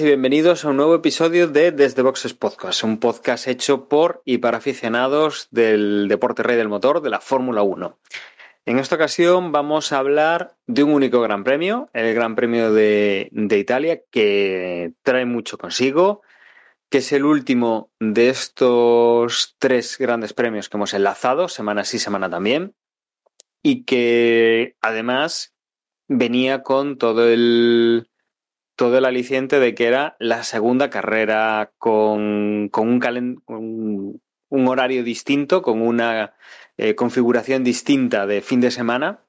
y bienvenidos a un nuevo episodio de Desde Boxes Podcast, un podcast hecho por y para aficionados del deporte rey del motor, de la Fórmula 1. En esta ocasión vamos a hablar de un único gran premio, el Gran Premio de, de Italia, que trae mucho consigo, que es el último de estos tres grandes premios que hemos enlazado, semana sí, semana también, y que además venía con todo el todo el aliciente de que era la segunda carrera con, con, un, calen, un, horario distinto, con una eh, configuración distinta de fin de semana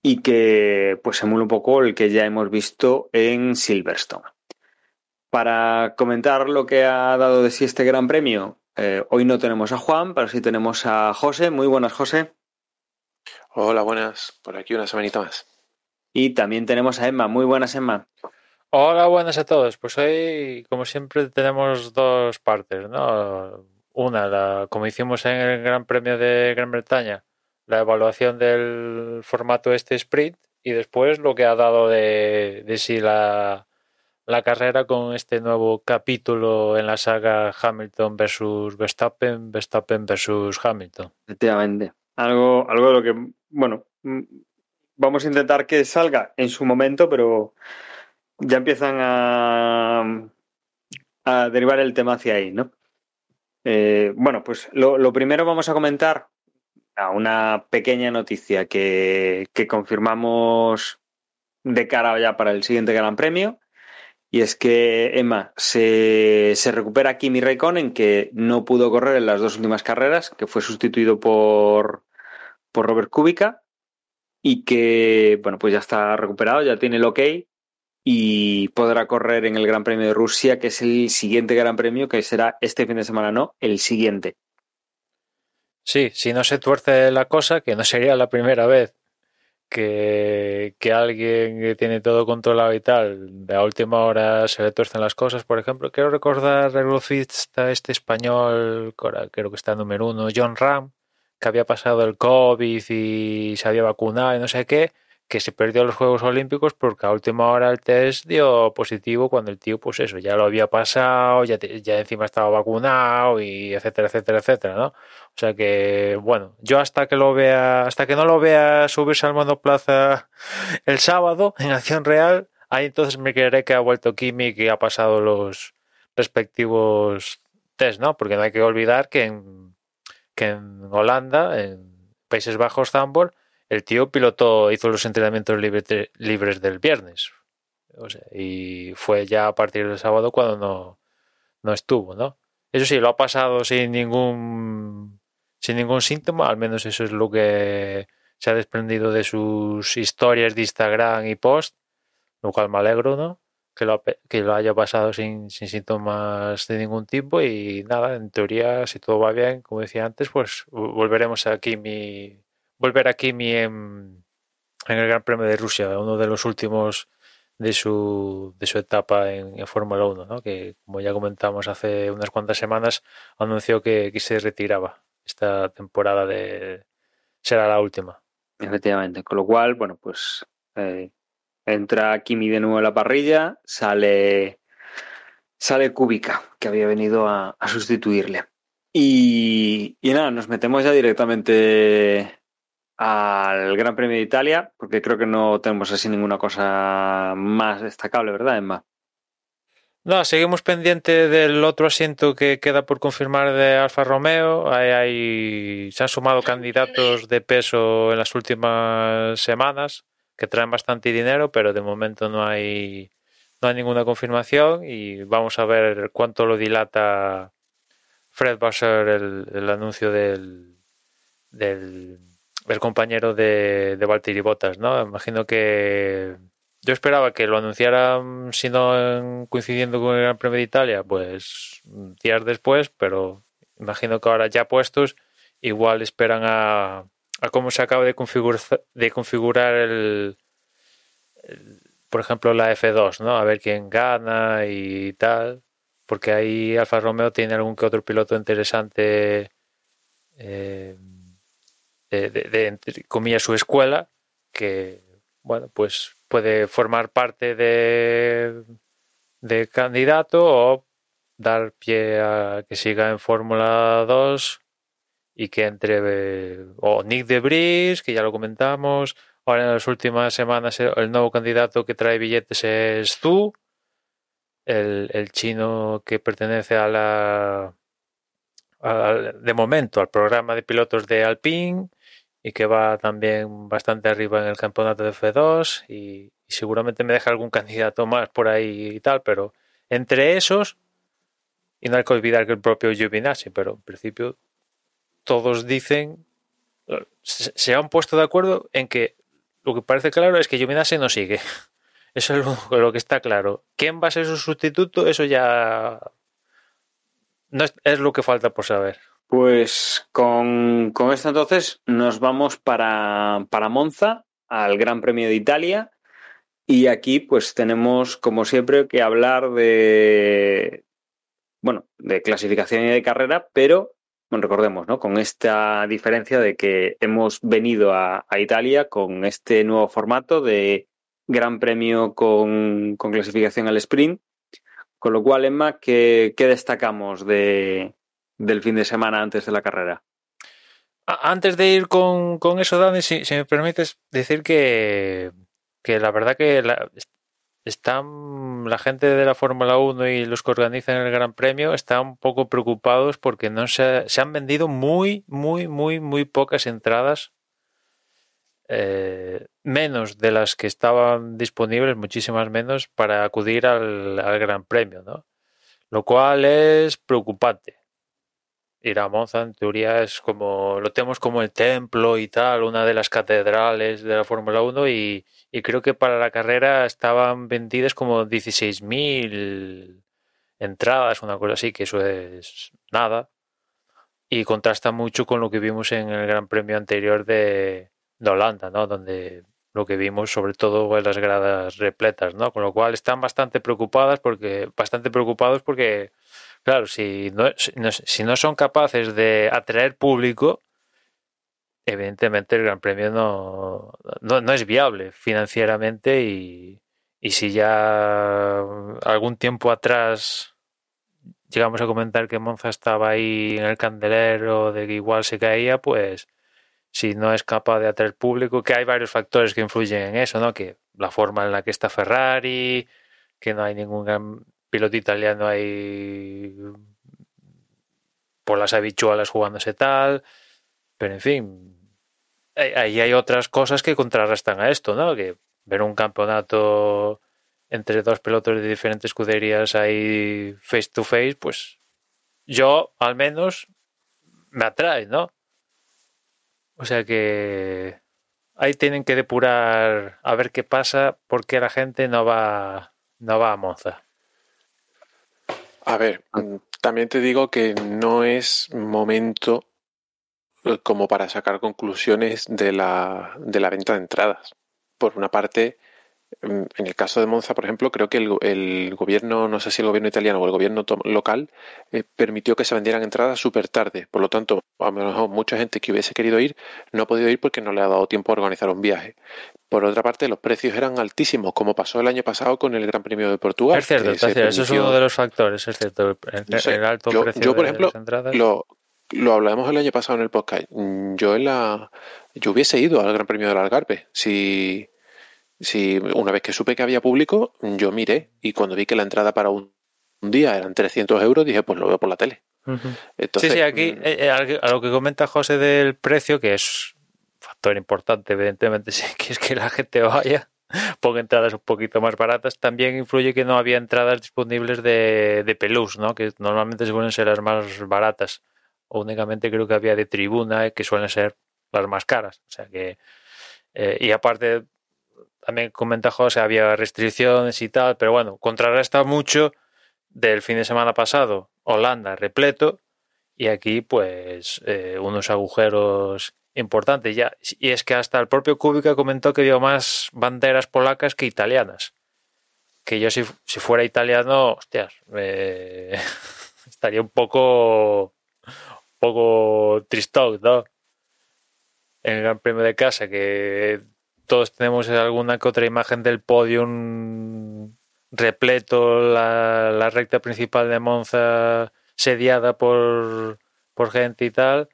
y que pues emula un poco el que ya hemos visto en Silverstone. Para comentar lo que ha dado de sí este gran premio, eh, hoy no tenemos a Juan, pero sí tenemos a José. Muy buenas, José. Hola, buenas. Por aquí una semanita más. Y también tenemos a Emma. Muy buenas, Emma. Hola, buenas a todos. Pues hoy, como siempre, tenemos dos partes, ¿no? Una, la, como hicimos en el Gran Premio de Gran Bretaña, la evaluación del formato este sprint y después lo que ha dado de, de sí la, la carrera con este nuevo capítulo en la saga Hamilton versus Verstappen, Verstappen versus Hamilton. Efectivamente. Algo, algo de lo que, bueno, vamos a intentar que salga en su momento, pero ya empiezan a, derivar el tema hacia ahí, ¿no? Eh, bueno, pues lo, lo, primero vamos a comentar a una pequeña noticia que, que, confirmamos de cara ya para el siguiente Gran Premio. Y es que Emma se, se recupera Kimi Raikkonen, que no pudo correr en las dos últimas carreras, que fue sustituido por, por Robert Kubica y que, bueno, pues ya está recuperado, ya tiene el ok y podrá correr en el Gran Premio de Rusia, que es el siguiente Gran Premio, que será este fin de semana, no, el siguiente. Sí, si no se tuerce la cosa, que no sería la primera vez que, que alguien que tiene todo controlado y tal, de a última hora se le tuercen las cosas. Por ejemplo, quiero recordar el velocista este español, creo que está número uno, John Ram, que había pasado el COVID y se había vacunado y no sé qué, que se perdió los Juegos Olímpicos porque a última hora el test dio positivo cuando el tío, pues eso, ya lo había pasado, ya, ya encima estaba vacunado y etcétera, etcétera, etcétera, ¿no? O sea que, bueno, yo hasta que lo vea, hasta que no lo vea subirse al monoplaza el sábado en acción real, ahí entonces me creeré que ha vuelto Kimi y que ha pasado los respectivos test, ¿no? Porque no hay que olvidar que en, que en Holanda, en Países Bajos, Zambor, el tío pilotó, hizo los entrenamientos libres, de, libres del viernes. Y fue ya a partir del sábado cuando no, no estuvo, ¿no? Eso sí, lo ha pasado sin ningún sin ningún síntoma, al menos eso es lo que se ha desprendido de sus historias de Instagram y post, lo cual me alegro, ¿no? Que lo, que lo haya pasado sin, sin síntomas de ningún tipo y nada, en teoría, si todo va bien, como decía antes, pues volveremos aquí mi volver a Kimi en, en, el Gran Premio de Rusia, uno de los últimos de su, de su etapa en, Fórmula 1, ¿no? que como ya comentamos hace unas cuantas semanas, anunció que, que se retiraba esta temporada de será la última. Efectivamente, con lo cual, bueno, pues eh, entra Kimi de nuevo en la parrilla, sale sale Kubica, que había venido a, a sustituirle. Y, y, nada, nos metemos ya directamente al Gran Premio de Italia, porque creo que no tenemos así ninguna cosa más destacable, ¿verdad, Emma? No, seguimos pendiente del otro asiento que queda por confirmar de Alfa Romeo. Hay, hay, se han sumado candidatos de peso en las últimas semanas que traen bastante dinero, pero de momento no hay, no hay ninguna confirmación y vamos a ver cuánto lo dilata Fred Basser el, el anuncio del, del el compañero de, de Valtteri Bottas, ¿no? Imagino que yo esperaba que lo anunciaran, si no coincidiendo con el Gran Premio de Italia, pues días después, pero imagino que ahora ya puestos, igual esperan a, a cómo se acaba de configurar, de configurar el, por ejemplo, la F2, ¿no? A ver quién gana y tal. Porque ahí Alfa Romeo tiene algún que otro piloto interesante eh, de, de, entre su escuela, que, bueno, pues puede formar parte de, de candidato o dar pie a que siga en Fórmula 2 y que entre o Nick de Bris, que ya lo comentamos, ahora en las últimas semanas el nuevo candidato que trae billetes es Zhu, el, el chino que pertenece a la de momento al programa de pilotos de Alpine y que va también bastante arriba en el campeonato de F2 y, seguramente me deja algún candidato más por ahí y tal, pero entre esos y no hay que olvidar que el propio Giovinazzi, pero en principio todos dicen, se han puesto de acuerdo en que lo que parece claro es que Giovinazzi no sigue. Eso es lo, que está claro. ¿Quién va a ser su sustituto? Eso ya no es, es lo que falta por saber. Pues con, con, esto entonces nos vamos para, para Monza, al Gran Premio de Italia. Y aquí pues tenemos, como siempre, que hablar de, bueno, de clasificación y de carrera, pero bueno, recordemos, ¿no? Con esta diferencia de que hemos venido a, a Italia con este nuevo formato de gran premio con, con, clasificación al sprint. Con lo cual, Emma, ¿qué, qué destacamos de, del fin de semana antes de la carrera? Antes de ir con, con eso, Dani, si, me permites decir que, que la verdad que la, están la gente de la Fórmula 1 y los que organizan el Gran Premio están un poco preocupados porque no se, se han vendido muy, muy, muy, muy pocas entradas. Eh, menos de las que estaban disponibles, muchísimas menos, para acudir al, al Gran Premio, ¿no? Lo cual es preocupante ir a Monza en teoría es como lo tenemos como el templo y tal, una de las catedrales de la Fórmula 1 y, y, creo que para la carrera estaban vendidas como 16.000 entradas, una cosa así, que eso es nada y contrasta mucho con lo que vimos en el Gran Premio anterior de, de Holanda, ¿no? Donde lo que vimos sobre todo en las gradas repletas, ¿no? Con lo cual están bastante preocupadas porque bastante preocupados porque Claro, si no, si no son capaces de atraer público, evidentemente el Gran Premio no, no, es viable financieramente y, y, si ya algún tiempo atrás llegamos a comentar que Monza estaba ahí en el candelero de que igual se caía, pues si no es capaz de atraer público, que hay varios factores que influyen en eso, ¿no? Que la forma en la que está Ferrari, que no hay ningún piloto italiano ahí por las habituales jugándose tal, pero en fin, ahí hay otras cosas que contrarrestan a esto, ¿no? Que ver un campeonato entre dos pilotos de diferentes escuderías ahí face to face, pues yo al menos me atrae, ¿no? O sea que ahí tienen que depurar a ver qué pasa porque la gente no va no va a Monza. A ver, ah. mm, también te digo que no es momento eh, como para sacar conclusiones de la, de la venta de entradas. Por una parte, en el caso de Monza, por ejemplo, creo que el, el, gobierno, no sé si el gobierno italiano o el gobierno local, eh, permitió que se vendieran entradas súper tarde. Por lo tanto, a lo mejor mucha gente que hubiese querido ir no ha podido ir porque no le ha dado tiempo a organizar un viaje. Por otra parte, los precios eran altísimos, como pasó el año pasado con el Gran Premio de Portugal. Es cierto, es cierto. eso es uno de los factores, es cierto, el, no sé, el alto yo, precio yo, por de ejemplo, las entradas. Lo, lo hablamos el año pasado en el podcast. Yo en la yo hubiese ido al Gran Premio del Algarve si si una vez que supe que había público, yo miré y cuando vi que la entrada para un, un día eran 300 euros, dije, pues lo veo por la tele. Uh -huh. Entonces, sí, sí, aquí mm, eh, a lo que comenta José del precio, que es factor importante, evidentemente, si quieres que la gente vaya, ponga entradas un poquito más baratas. También influye que no había entradas disponibles de, de pelús, ¿no? que normalmente suelen ser las más baratas. O únicamente creo que había de tribuna, que suelen ser las más caras. O sea que. Eh, y aparte, también comenta José, había restricciones y tal, pero bueno, contrarresta mucho del fin de semana pasado, Holanda repleto, y aquí pues eh, unos agujeros importante ya. Y es que hasta el propio Kubica comentó que vio más banderas polacas que italianas. Que yo si, si fuera italiano, hostias, estaría un poco, un poco tristón, ¿no? En el Gran Premio de Casa, que todos tenemos alguna que otra imagen del podio repleto, la, recta principal de Monza sediada por, por gente y tal,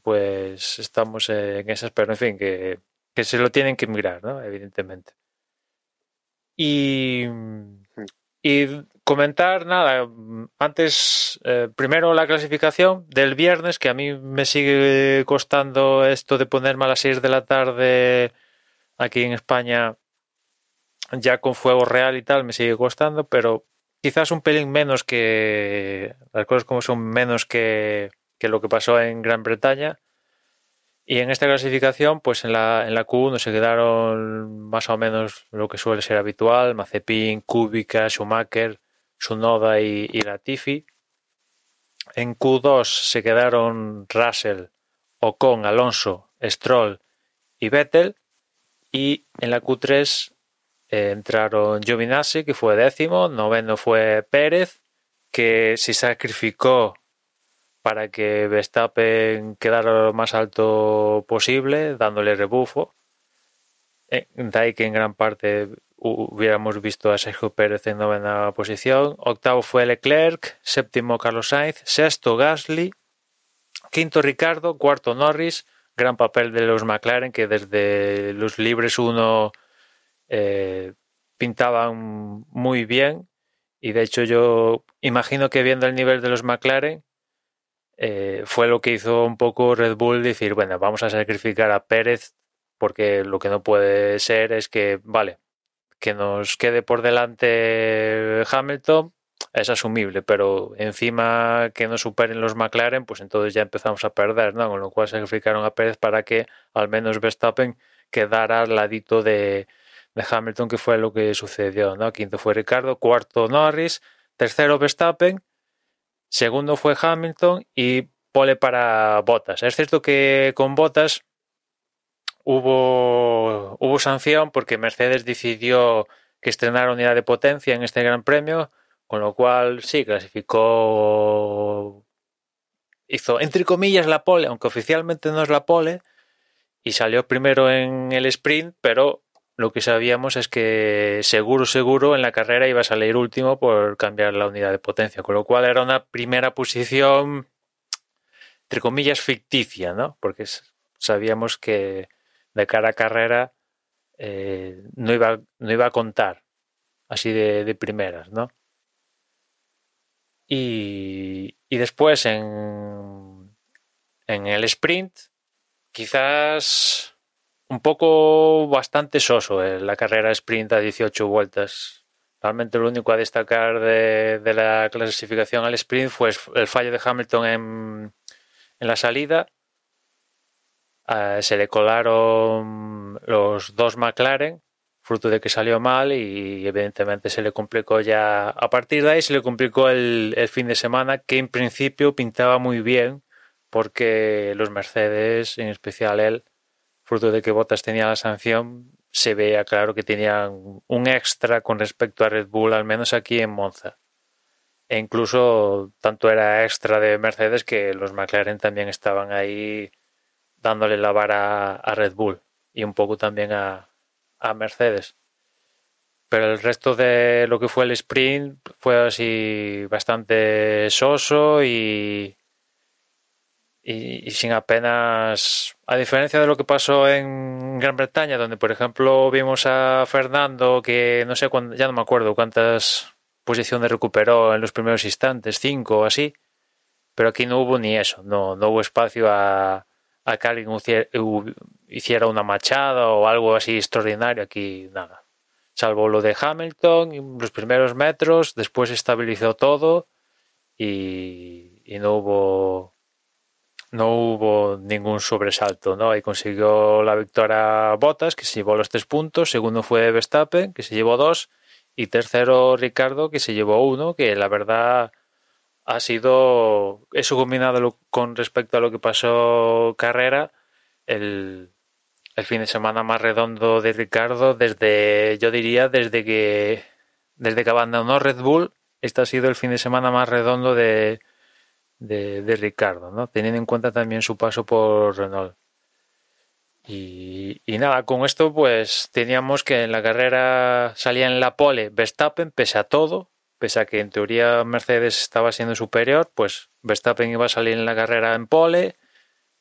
pues estamos en esas, pero en fin, que, que se lo tienen que mirar, ¿no? Evidentemente. Y, y comentar, nada, antes, eh, primero la clasificación del viernes, que a mí me sigue costando esto de ponerme a las 6 de la tarde aquí en España ya con fuego real y tal, me sigue costando, pero quizás un pelín menos que las cosas como son menos que, que lo que pasó en Gran Bretaña. Y en esta clasificación, pues en la, en la Q1 se quedaron más o menos lo que suele ser habitual, Mazepin, Kubica, Schumacher, Sunoda y, y Latifi. En Q2 se quedaron Russell, Ocon, Alonso, Stroll y Vettel. Y en la Q3 eh, entraron Giovinazzi, que fue décimo, noveno fue Pérez, que se sacrificó para que Verstappen quedara lo más alto posible, dándole rebufo. Eh, de ahí que en gran parte hubiéramos visto a Sergio Pérez en novena posición. Octavo fue Leclerc, séptimo Carlos Sainz, sexto Gasly, quinto Ricardo, cuarto Norris. Gran papel de los McLaren que desde los libres uno eh, pintaban muy bien. Y de hecho yo imagino que viendo el nivel de los McLaren eh, fue lo que hizo un poco Red Bull decir, bueno, vamos a sacrificar a Pérez porque lo que no puede ser es que, vale, que nos quede por delante Hamilton es asumible, pero encima que no superen los McLaren, pues entonces ya empezamos a perder, ¿no? Con lo cual sacrificaron a Pérez para que al menos Verstappen quedara al ladito de, de Hamilton, que fue lo que sucedió, ¿no? Quinto fue Ricardo, cuarto Norris, tercero Verstappen, segundo fue Hamilton y pole para Botas. Es cierto que con Botas hubo, hubo sanción porque Mercedes decidió que estrenara unidad de potencia en este Gran Premio, con lo cual sí, clasificó, hizo entre comillas la pole, aunque oficialmente no es la pole, y salió primero en el sprint, pero lo que sabíamos es que seguro, seguro en la carrera iba a salir último por cambiar la unidad de potencia, con lo cual era una primera posición, entre comillas, ficticia, ¿no? Porque sabíamos que de cara a carrera eh, no, iba, no iba a contar así de, de primeras, ¿no? Y, después en, en el sprint, quizás un poco bastante soso eh, la carrera sprint a 18 vueltas. Realmente lo único a destacar de, la clasificación al sprint fue el fallo de Hamilton en, en la salida. Eh, se le colaron los dos McLaren, fruto de que salió mal y evidentemente se le complicó ya. A partir de ahí se le complicó el, el fin de semana, que en principio pintaba muy bien, porque los Mercedes, en especial él, fruto de que Bottas tenía la sanción, se veía claro que tenían un extra con respecto a Red Bull, al menos aquí en Monza. E incluso tanto era extra de Mercedes que los McLaren también estaban ahí dándole la vara a Red Bull y un poco también a, a Mercedes. Pero el resto de lo que fue el sprint fue así bastante soso y, y, sin apenas, a diferencia de lo que pasó en Gran Bretaña, donde por ejemplo vimos a Fernando que no sé, cuándo, ya no me acuerdo cuántas posiciones recuperó en los primeros instantes, cinco o así, pero aquí no hubo ni eso, no, no hubo espacio a, a que alguien hiciera una machada o algo así extraordinario, aquí nada. Salvo lo de Hamilton, los primeros metros, después estabilizó todo y, no hubo no hubo ningún sobresalto, ¿no? Ahí consiguió la victoria Bottas, que se llevó los tres puntos, segundo fue Verstappen, que se llevó dos, y tercero Ricardo, que se llevó uno, que la verdad ha sido eso combinado con respecto a lo que pasó carrera, el, el fin de semana más redondo de Ricardo desde, yo diría, desde que, desde que abandonó Red Bull, este ha sido el fin de semana más redondo de, de, de Ricardo, ¿no? Teniendo en cuenta también su paso por Renault. Y, y, nada, con esto pues teníamos que en la carrera salía en la pole Verstappen, pese a todo, pese a que en teoría Mercedes estaba siendo superior, pues Verstappen iba a salir en la carrera en pole,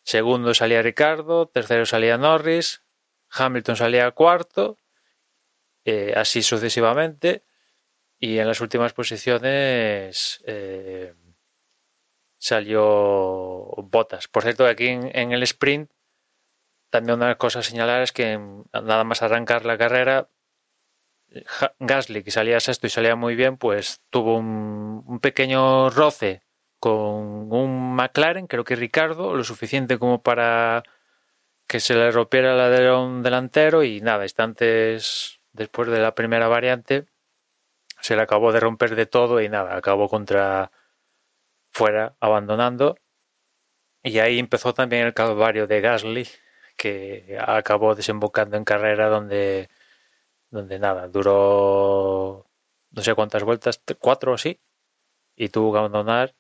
segundo salía Ricardo, tercero salía Norris, Hamilton salía cuarto, eh, así sucesivamente, y en las últimas posiciones eh, salió Bottas. Por cierto, aquí en, en el sprint también una cosa a señalar es que nada más arrancar la carrera, Gasly, que salía sexto y salía muy bien, pues tuvo un, pequeño roce con un McLaren, creo que Ricardo, lo suficiente como para que se le rompiera el alerón delantero y nada, instantes después de la primera variante se le acabó de romper de todo y nada, acabó contra fuera, abandonando. Y ahí empezó también el calvario de Gasly, que acabó desembocando en carrera donde, donde nada, duró no sé cuántas vueltas, cuatro o así, y tuvo que abandonar.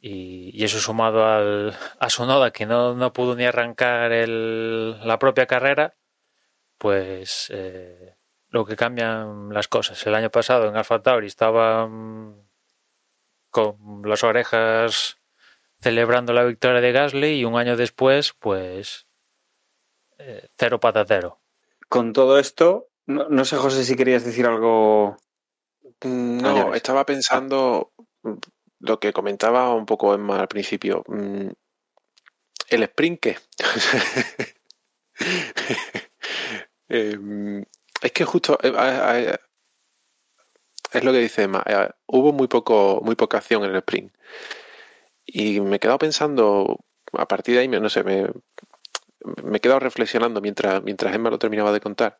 Y, y eso sumado al, a Sonoda, que no, no pudo ni arrancar el, la propia carrera, pues eh, lo que cambian las cosas. El año pasado en Alfa Tauri estaban con las orejas celebrando la victoria de Gasly y un año después, pues eh, cero patatero. Con todo esto, no, no, sé, José, si querías decir algo. No, estaba pensando lo que comentaba un poco Emma al principio. El sprint, ¿qué? eh, es que justo eh, es lo que dice Emma. Eh, hubo muy poco, muy poca acción en el sprint. Y me he quedado pensando, a partir de ahí, no sé, me, me he quedado reflexionando mientras, mientras Emma lo terminaba de contar,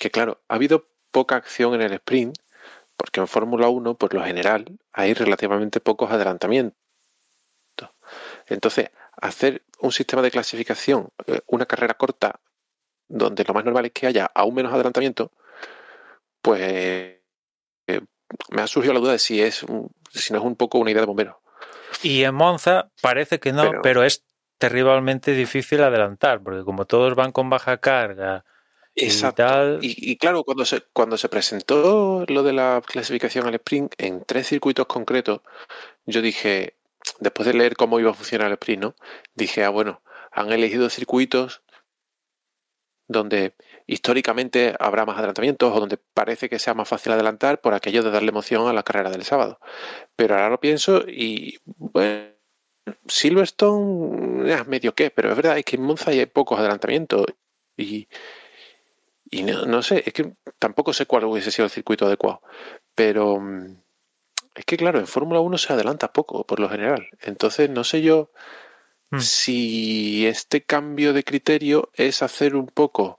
que claro, ha habido poca acción en el sprint, porque en Fórmula 1, por lo general, hay relativamente pocos adelantamientos. Entonces, hacer un sistema de clasificación, eh, una carrera corta, donde lo más normal es que haya aún menos adelantamiento, pues eh, me ha surgido la duda de si es si no es un poco una idea de bombero. Y en Monza parece que no, pero, pero es terriblemente difícil adelantar, porque como todos van con baja carga Exacto. y tal. Y, y, claro, cuando se, cuando se presentó lo de la clasificación al sprint en tres circuitos concretos, yo dije, después de leer cómo iba a funcionar el sprint, ¿no? Dije, ah, bueno, han elegido circuitos donde históricamente habrá más adelantamientos o donde parece que sea más fácil adelantar por aquello de darle emoción a la carrera del sábado. Pero ahora lo pienso y bueno, Silverstone es medio qué, pero es verdad es que en Monza hay pocos adelantamientos y, y no, no, sé, es que tampoco sé cuál hubiese sido el circuito adecuado, pero es que claro, en Fórmula 1 se adelanta poco por lo general, entonces no sé yo mm. si este cambio de criterio es hacer un poco,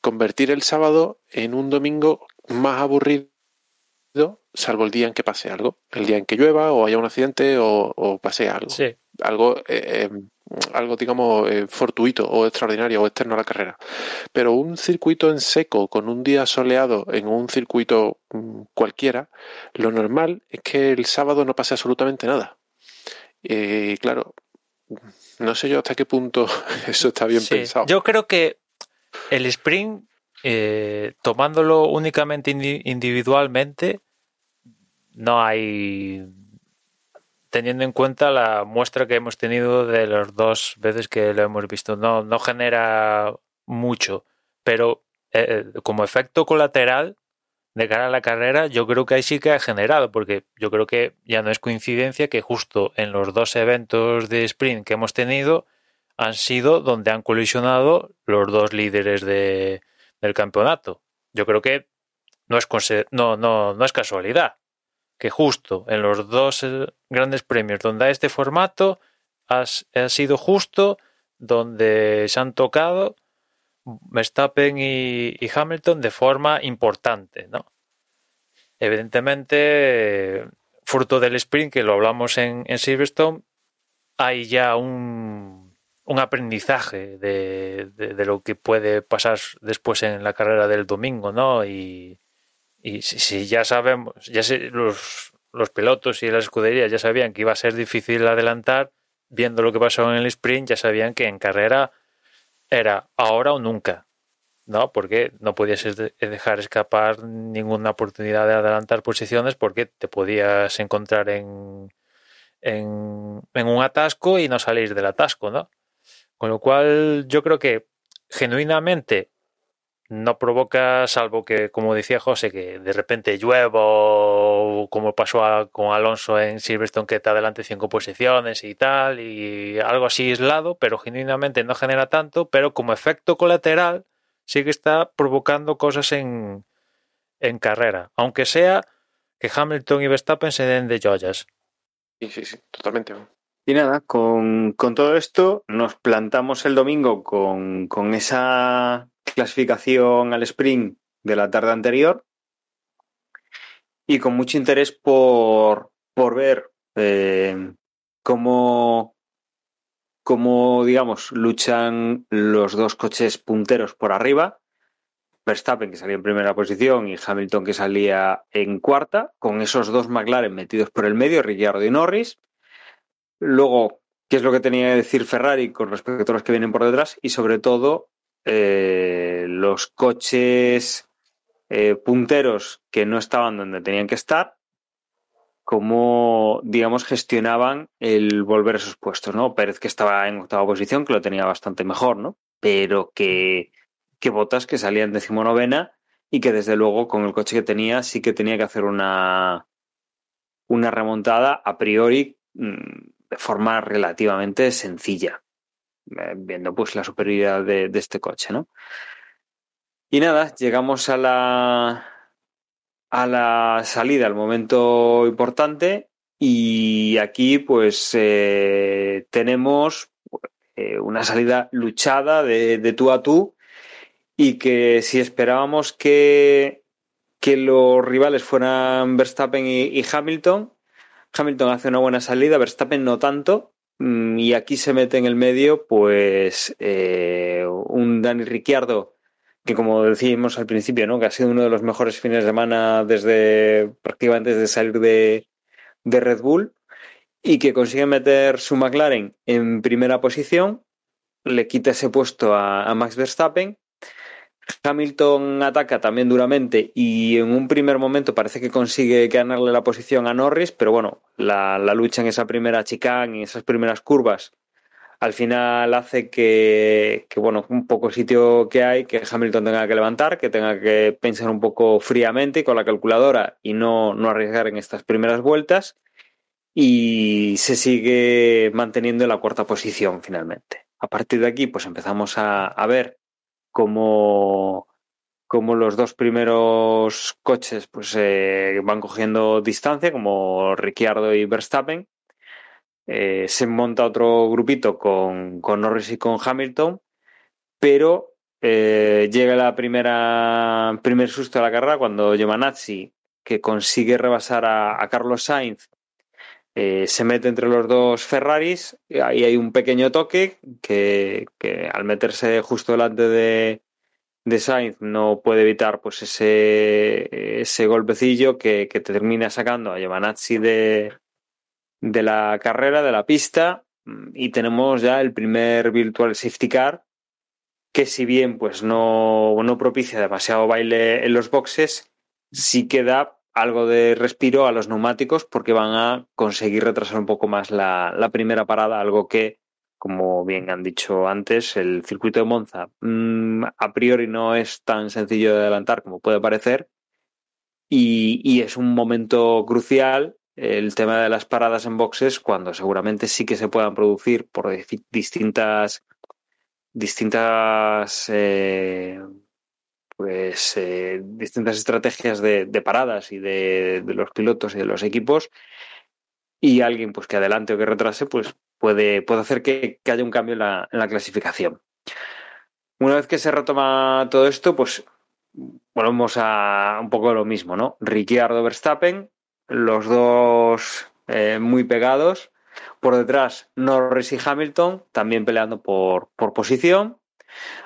convertir el sábado en un domingo más aburrido salvo el día en que pase algo, el día en que llueva o haya un accidente o, o pase algo. Sí. Algo, eh, algo, digamos, eh, fortuito o extraordinario o externo a la carrera. Pero un circuito en seco con un día soleado en un circuito mm, cualquiera, lo normal es que el sábado no pase absolutamente nada. Y eh, claro, no sé yo hasta qué punto eso está bien sí. pensado. Yo creo que el sprint, eh, tomándolo únicamente individualmente, no hay teniendo en cuenta la muestra que hemos tenido de las dos veces que lo hemos visto. No, no genera mucho, pero eh, como efecto colateral de cara a la carrera, yo creo que ahí sí que ha generado, porque yo creo que ya no es coincidencia que justo en los dos eventos de sprint que hemos tenido han sido donde han colisionado los dos líderes de, del campeonato. Yo creo que no es, no, no, no es casualidad que justo en los dos eh, grandes premios donde hay este formato ha, sido justo donde se han tocado Verstappen y, Hamilton de forma importante, ¿no? Evidentemente, fruto del sprint, que lo hablamos en, Silverstone, hay ya un, un aprendizaje de, de, lo que puede pasar después en la carrera del domingo, ¿no? Y, y si, ya sabemos, ya los, los pilotos y las escuderías ya sabían que iba a ser difícil adelantar, viendo lo que pasó en el sprint, ya sabían que en carrera era ahora o nunca, ¿no? Porque no podías dejar escapar ninguna oportunidad de adelantar posiciones porque te podías encontrar en, en, en un atasco y no salir del atasco, ¿no? Con lo cual yo creo que genuinamente no provoca, salvo que, como decía José, que de repente llueva o como pasó con Alonso en Silverstone, que te adelante cinco posiciones y tal, y algo así aislado, pero genuinamente no genera tanto, pero como efecto colateral sí que está provocando cosas en, en carrera, aunque sea que Hamilton y Verstappen se den de joyas. Sí, sí, sí, totalmente. Y nada, con, con todo esto nos plantamos el domingo con, con esa clasificación al sprint de la tarde anterior y con mucho interés por, por ver eh, cómo, cómo, digamos, luchan los dos coches punteros por arriba. Verstappen, que salía en primera posición, y Hamilton, que salía en cuarta, con esos dos McLaren metidos por el medio, Ricciardo y Norris. Luego, qué es lo que tenía que decir Ferrari con respecto a los que vienen por detrás, y sobre todo, eh, los coches eh, punteros que no estaban donde tenían que estar, cómo, digamos, gestionaban el volver a esos puestos, ¿no? Pérez que estaba en octava posición, que lo tenía bastante mejor, ¿no? Pero que, que Botas que salía en decimonovena y que desde luego con el coche que tenía sí que tenía que hacer una, una remontada a priori mm, de forma relativamente sencilla. Eh, viendo pues la superioridad de, este coche, ¿no? Y nada, llegamos a la a la salida, al momento importante, y aquí pues eh, tenemos eh, una salida luchada de, tú a tú y que si esperábamos que, que los rivales fueran Verstappen y Hamilton, Hamilton hace una buena salida, Verstappen no tanto, y aquí se mete en el medio, pues, eh, un Dani Ricciardo, que como decíamos al principio, ¿no? Que ha sido uno de los mejores fines de semana desde prácticamente desde salir de, de Red Bull y que consigue meter su McLaren en primera posición, le quita ese puesto a Max Verstappen Hamilton ataca también duramente y en un primer momento parece que consigue ganarle la posición a Norris, pero bueno, la, lucha en esa primera chicane, en esas primeras curvas, al final hace que, bueno, un poco sitio que hay, que Hamilton tenga que levantar, que tenga que pensar un poco fríamente con la calculadora y no, no arriesgar en estas primeras vueltas. Y se sigue manteniendo en la cuarta posición finalmente. A partir de aquí, pues empezamos a ver como, como los dos primeros coches pues eh, van cogiendo distancia, como Ricciardo y Verstappen. Eh, se monta otro grupito con, con, Norris y con Hamilton, pero eh, llega la primera primer susto de la carrera cuando Giovanazzi, que consigue rebasar a, a Carlos Sainz, se mete entre los dos Ferraris, y ahí hay un pequeño toque que, que al meterse justo delante de, de Sainz no puede evitar pues ese, ese golpecillo que, que te termina sacando a Giovanazzi de, de la carrera, de la pista, y tenemos ya el primer virtual safety car que si bien pues no, no propicia demasiado baile en los boxes, sí que da algo de respiro a los neumáticos porque van a conseguir retrasar un poco más la, primera parada, algo que, como bien han dicho antes, el circuito de Monza mmm, a priori no es tan sencillo de adelantar como puede parecer. Y, y, es un momento crucial el tema de las paradas en boxes cuando seguramente sí que se puedan producir por distintas distintas eh, pues eh, distintas estrategias de, de paradas y de, de, los pilotos y de los equipos y alguien pues que adelante o que retrase pues puede, puede hacer que, que haya un cambio en la, en la, clasificación. Una vez que se retoma todo esto pues volvemos a un poco lo mismo, ¿no? Ricciardo Verstappen, los dos eh, muy pegados Por detrás, Norris y Hamilton también peleando por, por posición.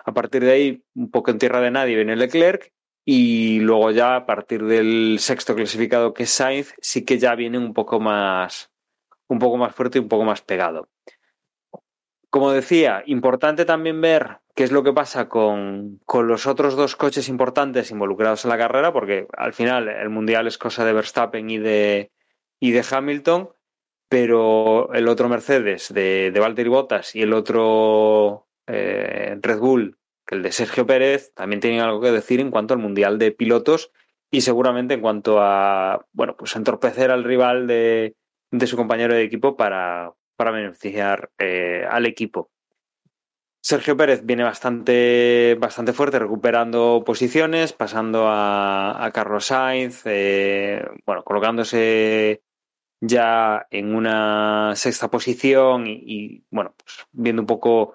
A partir de ahí, un poco en tierra de nadie, viene Leclerc. Y luego ya a partir del sexto clasificado que es Sainz, sí que ya viene un poco más, un poco más fuerte y un poco más pegado. Como decía, importante también ver qué es lo que pasa con, con, los otros dos coches importantes involucrados en la carrera, porque al final el Mundial es cosa de Verstappen y de, y de Hamilton, pero el otro Mercedes de, de Valtteri Bottas y el otro eh, Red Bull, que el de Sergio Pérez, también tienen algo que decir en cuanto al Mundial de Pilotos y seguramente en cuanto a, bueno, pues entorpecer al rival de, de su compañero de equipo para, para beneficiar eh, al equipo. Sergio Pérez viene bastante, bastante fuerte, recuperando posiciones, pasando a, Carlos Sainz, eh, bueno, colocándose ya en una sexta posición y, y bueno, pues viendo un poco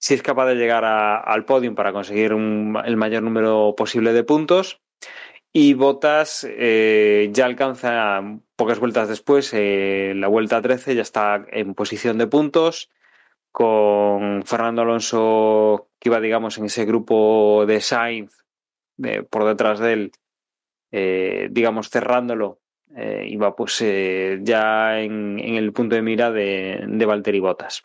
si es capaz de llegar al podium para conseguir el mayor número posible de puntos. Y Botas eh, ya alcanza pocas vueltas después, eh, la vuelta 13, ya está en posición de puntos, con Fernando Alonso, que iba, digamos, en ese grupo de Sainz, por detrás de él, eh, digamos, cerrándolo, iba pues ya en, el punto de mira de, de Valtteri Bottas.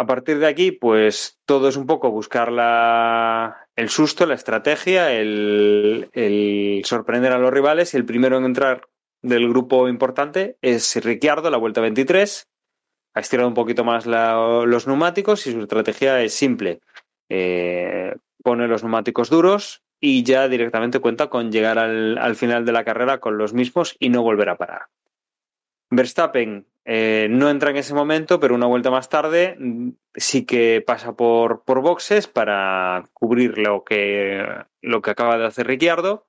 A partir de aquí, pues todo es un poco buscar la, el susto, la estrategia, el, sorprender a los rivales. Y el primero en entrar del grupo importante es Ricciardo, la vuelta 23. Ha estirado un poquito más los neumáticos y su estrategia es simple. Eh, pone los neumáticos duros y ya directamente cuenta con llegar al, al final de la carrera con los mismos y no volver a parar. Verstappen eh, no entra en ese momento, pero una vuelta más tarde mm, sí que pasa por, por boxes para cubrir lo que, lo que acaba de hacer Ricciardo.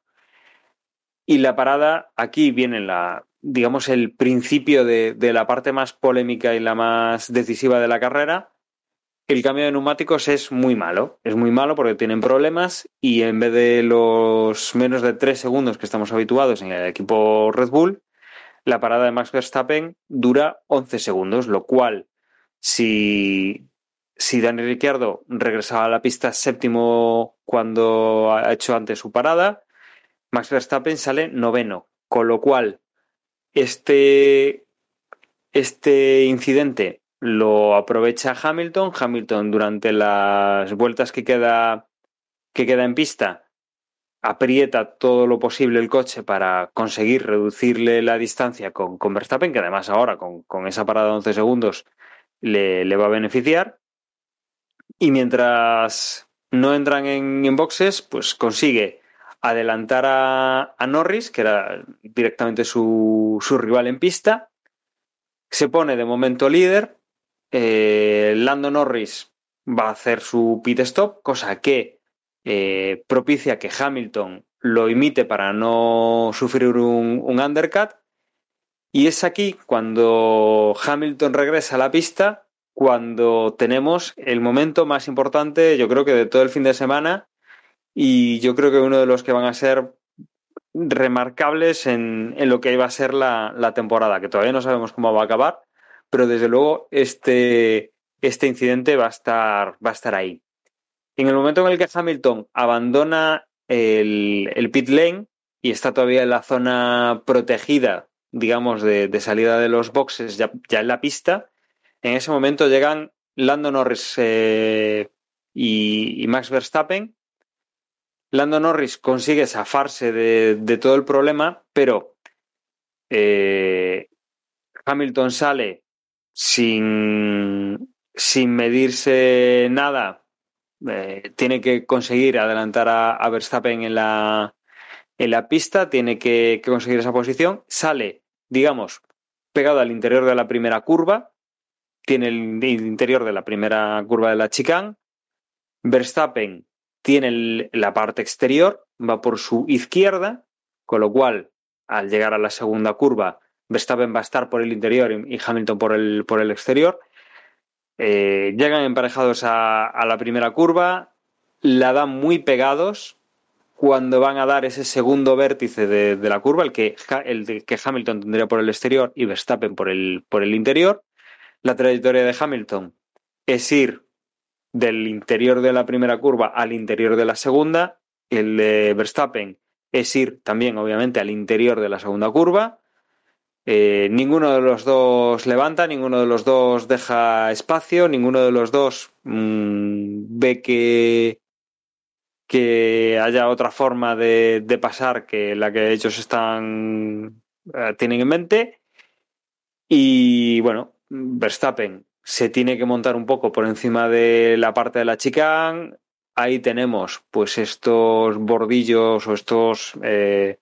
Y la parada, aquí viene la, digamos, el principio de, de, la parte más polémica y la más decisiva de la carrera. El cambio de neumáticos es muy malo. Es muy malo porque tienen problemas y en vez de los menos de tres segundos que estamos habituados en el equipo Red Bull, la parada de Max Verstappen dura 11 segundos, lo cual, si, si Dani Ricciardo regresaba a la pista séptimo cuando ha hecho antes su parada, Max Verstappen sale noveno, con lo cual este, este incidente lo aprovecha Hamilton. Hamilton durante las vueltas que queda, que queda en pista aprieta todo lo posible el coche para conseguir reducirle la distancia con, con Verstappen, que además ahora con, con, esa parada de 11 segundos le, le va a beneficiar. Y mientras no entran en, boxes, pues consigue adelantar a, a, Norris, que era directamente su, su, rival en pista. Se pone de momento líder. Eh, Lando Norris va a hacer su pit stop, cosa que eh, propicia que Hamilton lo imite para no sufrir un, un, undercut. Y es aquí cuando Hamilton regresa a la pista, cuando tenemos el momento más importante, yo creo que de todo el fin de semana, y yo creo que uno de los que van a ser remarcables en, en lo que iba a ser la, la, temporada, que todavía no sabemos cómo va a acabar, pero desde luego este, este incidente va a estar, va a estar ahí. En el momento en el que Hamilton abandona el, pit lane y está todavía en la zona protegida, digamos, de, salida de los boxes, ya, en la pista, en ese momento llegan Lando Norris eh, y, Max Verstappen. Lando Norris consigue zafarse de, de todo el problema, pero eh, Hamilton sale sin, sin medirse nada eh, tiene que conseguir adelantar a, Verstappen en la, en la pista, tiene que, conseguir esa posición, sale, digamos, pegado al interior de la primera curva, tiene el, interior de la primera curva de la chicane, Verstappen tiene la parte exterior, va por su izquierda, con lo cual, al llegar a la segunda curva, Verstappen va a estar por el interior y Hamilton por el, por el exterior. Eh, llegan emparejados a, la primera curva, la dan muy pegados, cuando van a dar ese segundo vértice de, de la curva, el que, el que Hamilton tendría por el exterior y Verstappen por el, por el interior. La trayectoria de Hamilton es ir del interior de la primera curva al interior de la segunda. El de Verstappen es ir también, obviamente, al interior de la segunda curva. Eh, ninguno de los dos levanta, ninguno de los dos deja espacio, ninguno de los dos mmm, ve que, que haya otra forma de, de, pasar que la que ellos están eh, tienen en mente. Y bueno, Verstappen se tiene que montar un poco por encima de la parte de la chicane. Ahí tenemos pues estos bordillos o estos eh,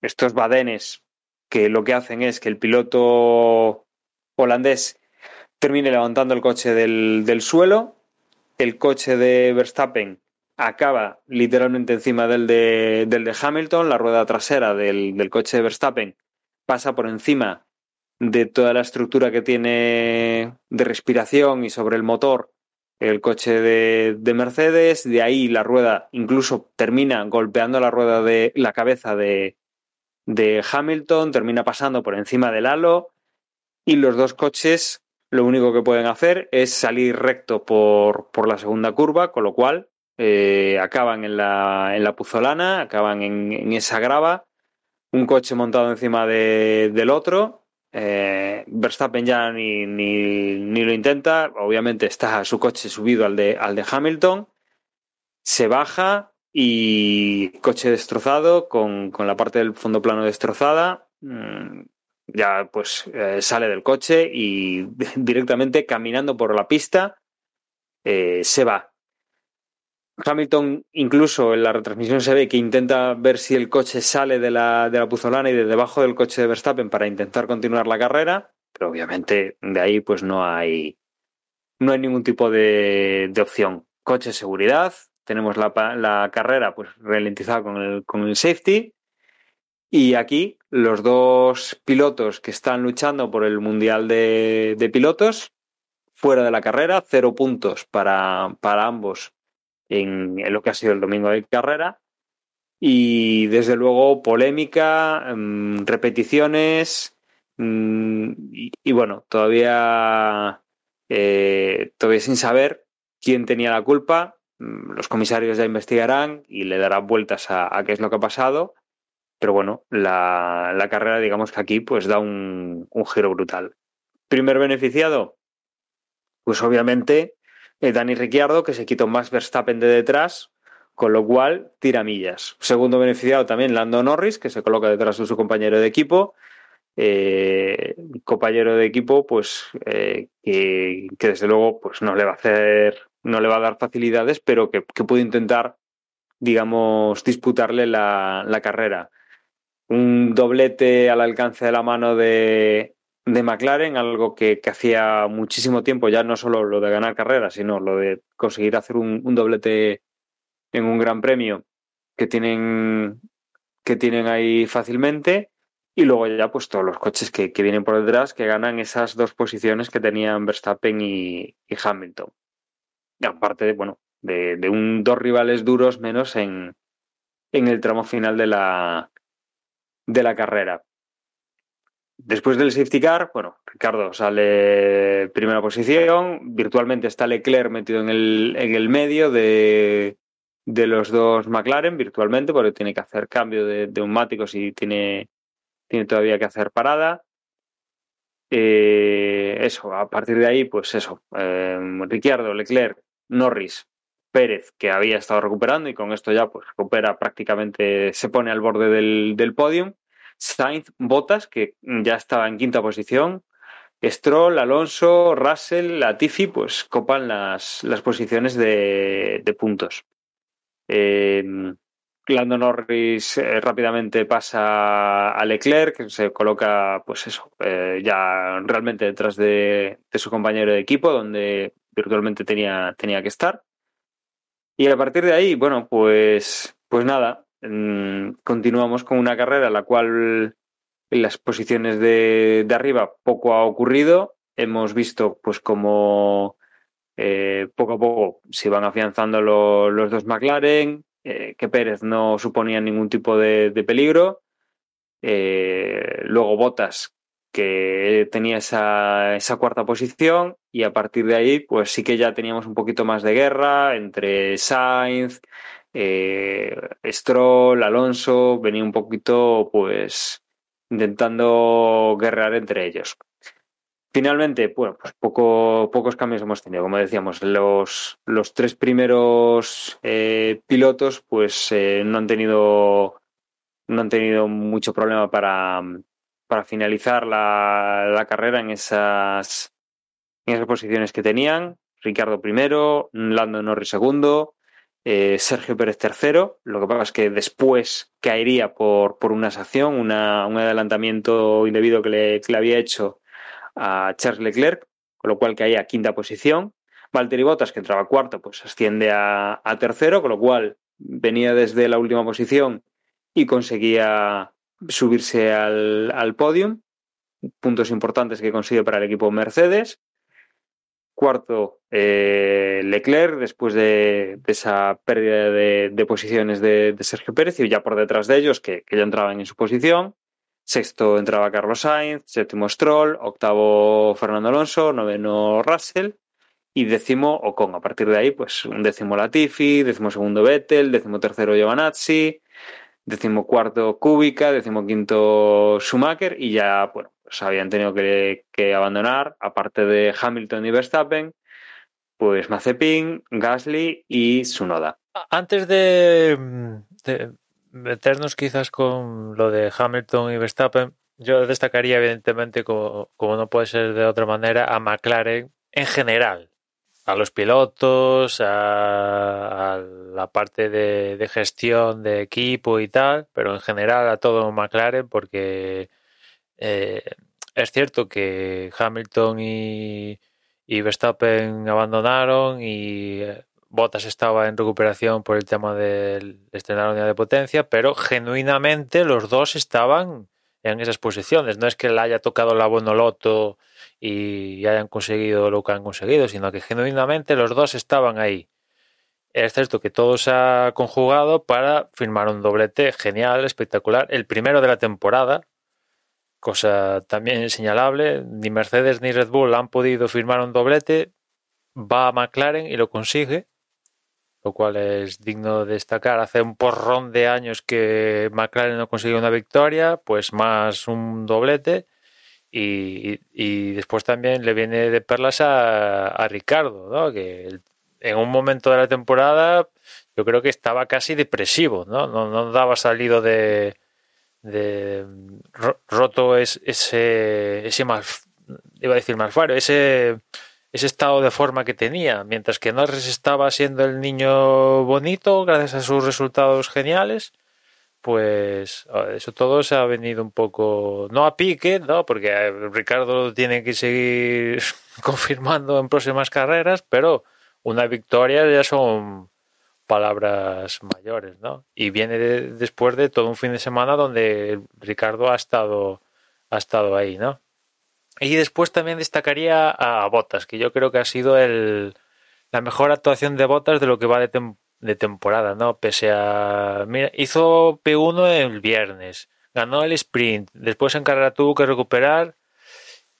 estos badenes que lo que hacen es que el piloto holandés termine levantando el coche del, del suelo. El coche de Verstappen acaba literalmente encima del de, del de Hamilton. La rueda trasera del, del coche de Verstappen pasa por encima de toda la estructura que tiene de respiración y sobre el motor el coche de, de, Mercedes, de ahí la rueda incluso termina golpeando la rueda de la cabeza de, de Hamilton, termina pasando por encima del halo y los dos coches lo único que pueden hacer es salir recto por, por la segunda curva, con lo cual eh, acaban en la, en la puzolana, acaban en, esa grava, un coche montado encima de, del otro eh, Verstappen ya ni, ni, ni, lo intenta, obviamente está su coche subido al de, al de Hamilton, se baja y coche destrozado con, con la parte del fondo plano destrozada, mmm, ya pues eh, sale del coche y directamente caminando por la pista eh, se va. Hamilton incluso en la retransmisión se ve que intenta ver si el coche sale de la, de la puzolana y de debajo del coche de Verstappen para intentar continuar la carrera, pero obviamente de ahí pues no hay, no hay ningún tipo de, de opción. Coche de seguridad, tenemos la, la carrera pues ralentizada con el, con el safety y aquí los dos pilotos que están luchando por el Mundial de, Pilotos fuera de la carrera, cero puntos para, para ambos en, lo que ha sido el domingo de carrera. Y desde luego polémica, mmm, repeticiones y, y, bueno, todavía, eh, todavía sin saber quién tenía la culpa. Mm, los comisarios ya investigarán y le darán vueltas a, qué es lo que ha pasado. Pero bueno, la, carrera, digamos que aquí, pues da un, un giro brutal. Primer beneficiado, pues obviamente eh, Dani Ricciardo, que se quitó más Verstappen de detrás, con lo cual tira millas. Segundo beneficiado también Lando Norris, que se coloca detrás de su compañero de equipo. Eh, compañero de equipo, pues eh, que, que, desde luego pues no le va a hacer, no le va a dar facilidades, pero que, que puede intentar, digamos, disputarle la, la carrera. Un doblete al alcance de la mano de, de McLaren, algo que, que, hacía muchísimo tiempo, ya no solo lo de ganar carreras, sino lo de conseguir hacer un, un, doblete en un gran premio que tienen, que tienen ahí fácilmente. Y luego ya pues todos los coches que, que vienen por detrás que ganan esas dos posiciones que tenían Verstappen y, y Hamilton. Aparte, de, bueno, de, de, un dos rivales duros menos en, en el tramo final de la, de la carrera. Después del safety car, bueno, Ricardo sale primera posición, virtualmente está Leclerc metido en el, en el medio de, de los dos McLaren, virtualmente, porque tiene que hacer cambio de, de neumáticos y tiene, tiene todavía que hacer parada. Eh, eso, a partir de ahí, pues eso, eh, Ricciardo, Leclerc, Norris, Pérez, que había estado recuperando y con esto ya pues recupera prácticamente, se pone al borde del, del podium. Sainz, Botas, que ya estaba en quinta posición, Stroll, Alonso, Russell, Latifi, pues copan las, las posiciones de, de puntos. Eh, Lando Norris eh, rápidamente pasa a Leclerc, que se coloca, pues eso, eh, ya realmente detrás de, de, su compañero de equipo, donde virtualmente tenía, tenía que estar. Y a partir de ahí, bueno, pues, pues nada, mmm, continuamos con una carrera la cual en las posiciones de, de arriba poco ha ocurrido. Hemos visto pues como eh, poco a poco se van afianzando lo, los dos McLaren, eh, que Pérez no suponía ningún tipo de, peligro. Eh, luego Botas, que tenía esa, esa, cuarta posición, y a partir de ahí, pues sí que ya teníamos un poquito más de guerra entre Sainz, eh, Stroll, Alonso, venía un poquito, pues, intentando guerrear entre ellos. Finalmente, bueno, pues poco, pocos cambios hemos tenido. Como decíamos, los, los tres primeros eh, pilotos pues eh, no han tenido no han tenido mucho problema para, para finalizar la, carrera en esas, en esas posiciones que tenían. Ricardo primero, Lando Norris segundo, eh, Sergio Pérez tercero. Lo que pasa es que después caería por, por una sanción, una, un adelantamiento indebido que le, que le había hecho a Charles Leclerc, con lo cual caía a quinta posición. Valtteri Bottas, que entraba cuarto, pues asciende a, tercero, con lo cual venía desde la última posición y conseguía subirse al, al podium. Puntos importantes que consigue para el equipo Mercedes. Cuarto, eh, Leclerc, después de, esa pérdida de, posiciones de, Sergio Pérez, y ya por detrás de ellos, que ya entraban en su posición. Sexto entraba Carlos Sainz, séptimo Stroll, octavo Fernando Alonso, noveno Russell y décimo Ocon. A partir de ahí, pues un décimo Latifi, décimo segundo Vettel, décimo tercero Giovanazzi, décimo cuarto Kubica, décimo quinto Schumacher y ya, bueno, pues habían tenido que, abandonar, aparte de Hamilton y Verstappen, pues Mazepin, Gasly y Sunoda. Antes de meternos quizás con lo de Hamilton y Verstappen, yo destacaría evidentemente, como, no puede ser de otra manera, a McLaren en general, a los pilotos, a, la parte de, gestión de equipo y tal, pero en general a todo McLaren porque eh, es cierto que Hamilton y, y Verstappen abandonaron y Bottas estaba en recuperación por el tema del estrenar unidad de potencia, pero genuinamente los dos estaban en esas posiciones. No es que le haya tocado la bonoloto y hayan conseguido lo que han conseguido, sino que genuinamente los dos estaban ahí. Es cierto que todo se ha conjugado para firmar un doblete genial, espectacular, el primero de la temporada, cosa también señalable. Ni Mercedes ni Red Bull han podido firmar un doblete, va a McLaren y lo consigue lo cual es digno de destacar. Hace un porrón de años que McLaren no consiguió una victoria, pues más un doblete. Y, después también le viene de perlas a, Ricardo, ¿no? que en un momento de la temporada yo creo que estaba casi depresivo, no, no, daba salido de, de roto ese, ese mal, iba a decir malfario, ese ese estado de forma que tenía, mientras que Norris estaba siendo el niño bonito gracias a sus resultados geniales, pues eso todo se ha venido un poco, no a pique, ¿no? porque eh, Ricardo tiene que seguir confirmando en próximas carreras, pero una victoria ya son palabras mayores, ¿no? Y viene después de todo un fin de semana donde Ricardo ha estado, ha estado ahí, ¿no? Y después también destacaría a Botas, que yo creo que ha sido el, la mejor actuación de Botas de lo que va de, de temporada, ¿no? Pese a. Mira, hizo P1 el viernes, ganó el sprint, después en carrera tuvo que recuperar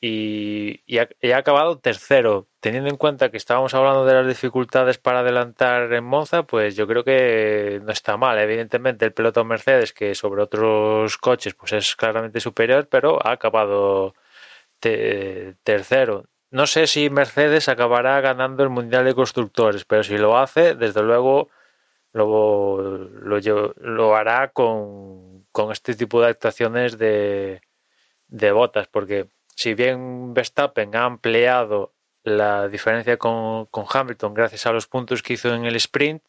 y, y, ha, acabado tercero. Teniendo en cuenta que estábamos hablando de las dificultades para adelantar en Monza, pues yo creo que no está mal. Evidentemente, el piloto Mercedes, que sobre otros coches pues es claramente superior, pero ha acabado tercero. No sé si Mercedes acabará ganando el Mundial de Constructores, pero si lo hace, desde luego lo, lo, hará con, este tipo de actuaciones de, de botas, porque si bien Verstappen ha ampliado la diferencia con, con, Hamilton gracias a los puntos que hizo en el sprint,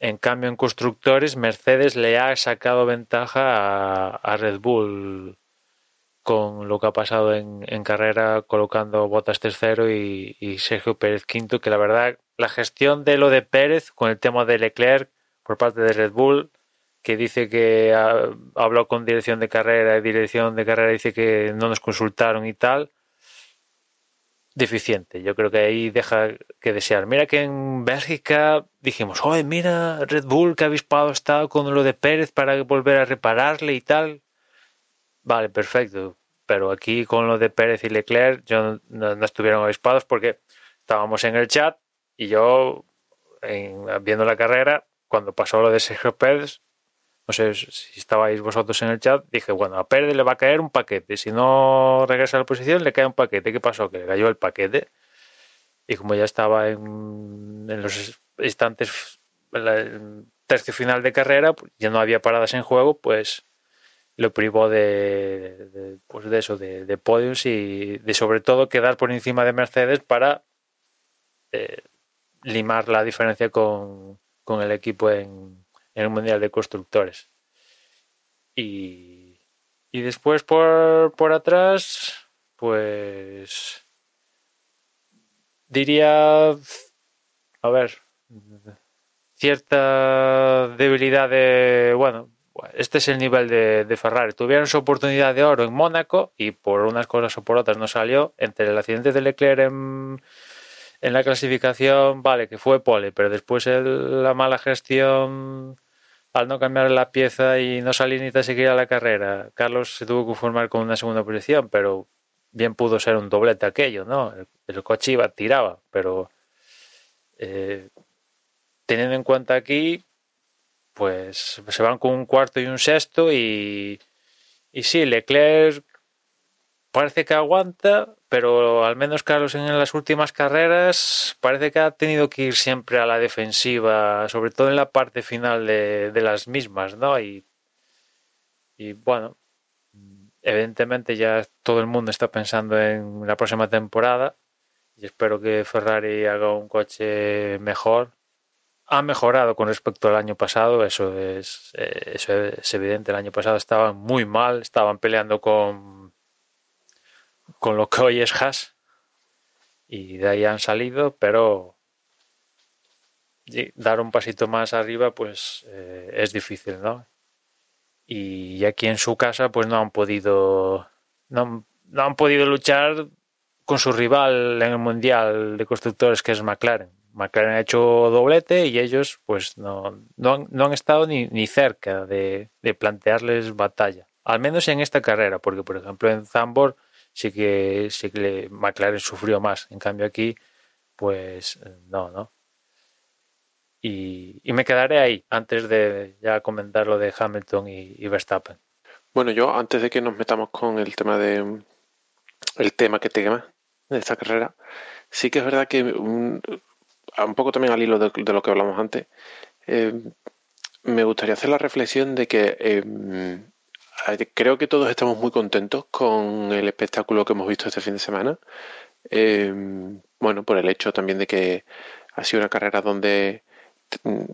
en cambio en constructores Mercedes le ha sacado ventaja a Red Bull con lo que ha pasado en, carrera colocando Botas tercero y, Sergio Pérez quinto, que la verdad la gestión de lo de Pérez con el tema de Leclerc por parte de Red Bull, que dice que habló con dirección de carrera y dirección de carrera dice que no nos consultaron y tal. deficiente. Yo creo que ahí deja que desear. Mira que en Bélgica dijimos, oye, mira, Red Bull que ha avispado está con lo de Pérez para volver a repararle y tal. Vale, perfecto. Pero aquí con lo de Pérez y Leclerc yo no, estuvieron avispados porque estábamos en el chat y yo viendo la carrera, cuando pasó lo de Sergio Pérez, no sé si estabais vosotros en el chat, dije, bueno, a Pérez le va a caer un paquete, si no regresa a la posición le cae un paquete. ¿Qué pasó? Que le cayó el paquete y como ya estaba en, los instantes, el tercio final de carrera, pues ya no había paradas en juego, pues lo privó de, pues de eso, de, podiums y de sobre todo quedar por encima de Mercedes para eh, limar la diferencia con, con el equipo en, en el Mundial de Constructores. Y, y después por, por atrás, pues diría, a ver, cierta debilidad de, bueno, este es el nivel de, Ferrari. Tuvieron su oportunidad de oro en Mónaco y por unas cosas o por otras no salió. Entre el accidente de Leclerc en, la clasificación, vale, que fue pole, pero después la mala gestión al no cambiar la pieza y no salir ni tan siquiera a la carrera, Carlos se tuvo que conformar con una segunda posición, pero bien pudo ser un doblete aquello, ¿no? El, coche iba, tiraba, pero eh, teniendo en cuenta aquí, pues se van con un cuarto y un sexto y, y sí, Leclerc parece que aguanta, pero al menos Carlos en las últimas carreras parece que ha tenido que ir siempre a la defensiva, sobre todo en la parte final de, las mismas, ¿no? Y, y bueno, evidentemente ya todo el mundo está pensando en la próxima temporada y espero que Ferrari haga un coche mejor. Ha mejorado con respecto al año pasado, eso es, eh, eso es evidente. El año pasado estaban muy mal, estaban peleando con con lo que hoy es Haas. Y de ahí han salido, pero dar un pasito más arriba pues eh, es difícil, ¿no? Y aquí en su casa pues no han podido no, no, han podido luchar con su rival en el mundial de constructores que es McLaren. McLaren ha hecho doblete y ellos pues no, no, han, no han estado ni, cerca de, plantearles batalla. Al menos en esta carrera, porque por ejemplo en Zambor sí que, sí que McLaren sufrió más. En cambio aquí, pues no, ¿no? Y, me quedaré ahí antes de ya comentar lo de Hamilton y, Verstappen. Bueno, yo antes de que nos metamos con el tema de el tema que tema de esta carrera, sí que es verdad que poco también al hilo de, lo que hablamos antes, eh, me gustaría hacer la reflexión de que eh, creo que todos estamos muy contentos con el espectáculo que hemos visto este fin de semana. Eh, bueno, por el hecho también de que ha sido una carrera donde mm,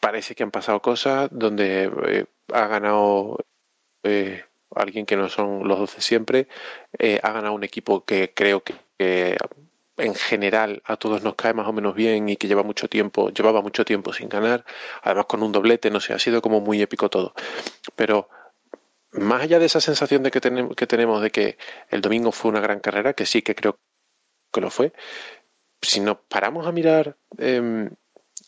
parece que han pasado cosas, donde eh, ha ganado eh, alguien que no son los 12 siempre, ha ganado un equipo que creo que, en general a todos nos cae más o menos bien y que lleva mucho tiempo, llevaba mucho tiempo sin ganar, además con un doblete, no sé, ha sido como muy épico todo. Pero más allá de esa sensación de que, tenemos, que tenemos de que el domingo fue una gran carrera, que sí que creo que lo fue, si nos paramos a mirar eh,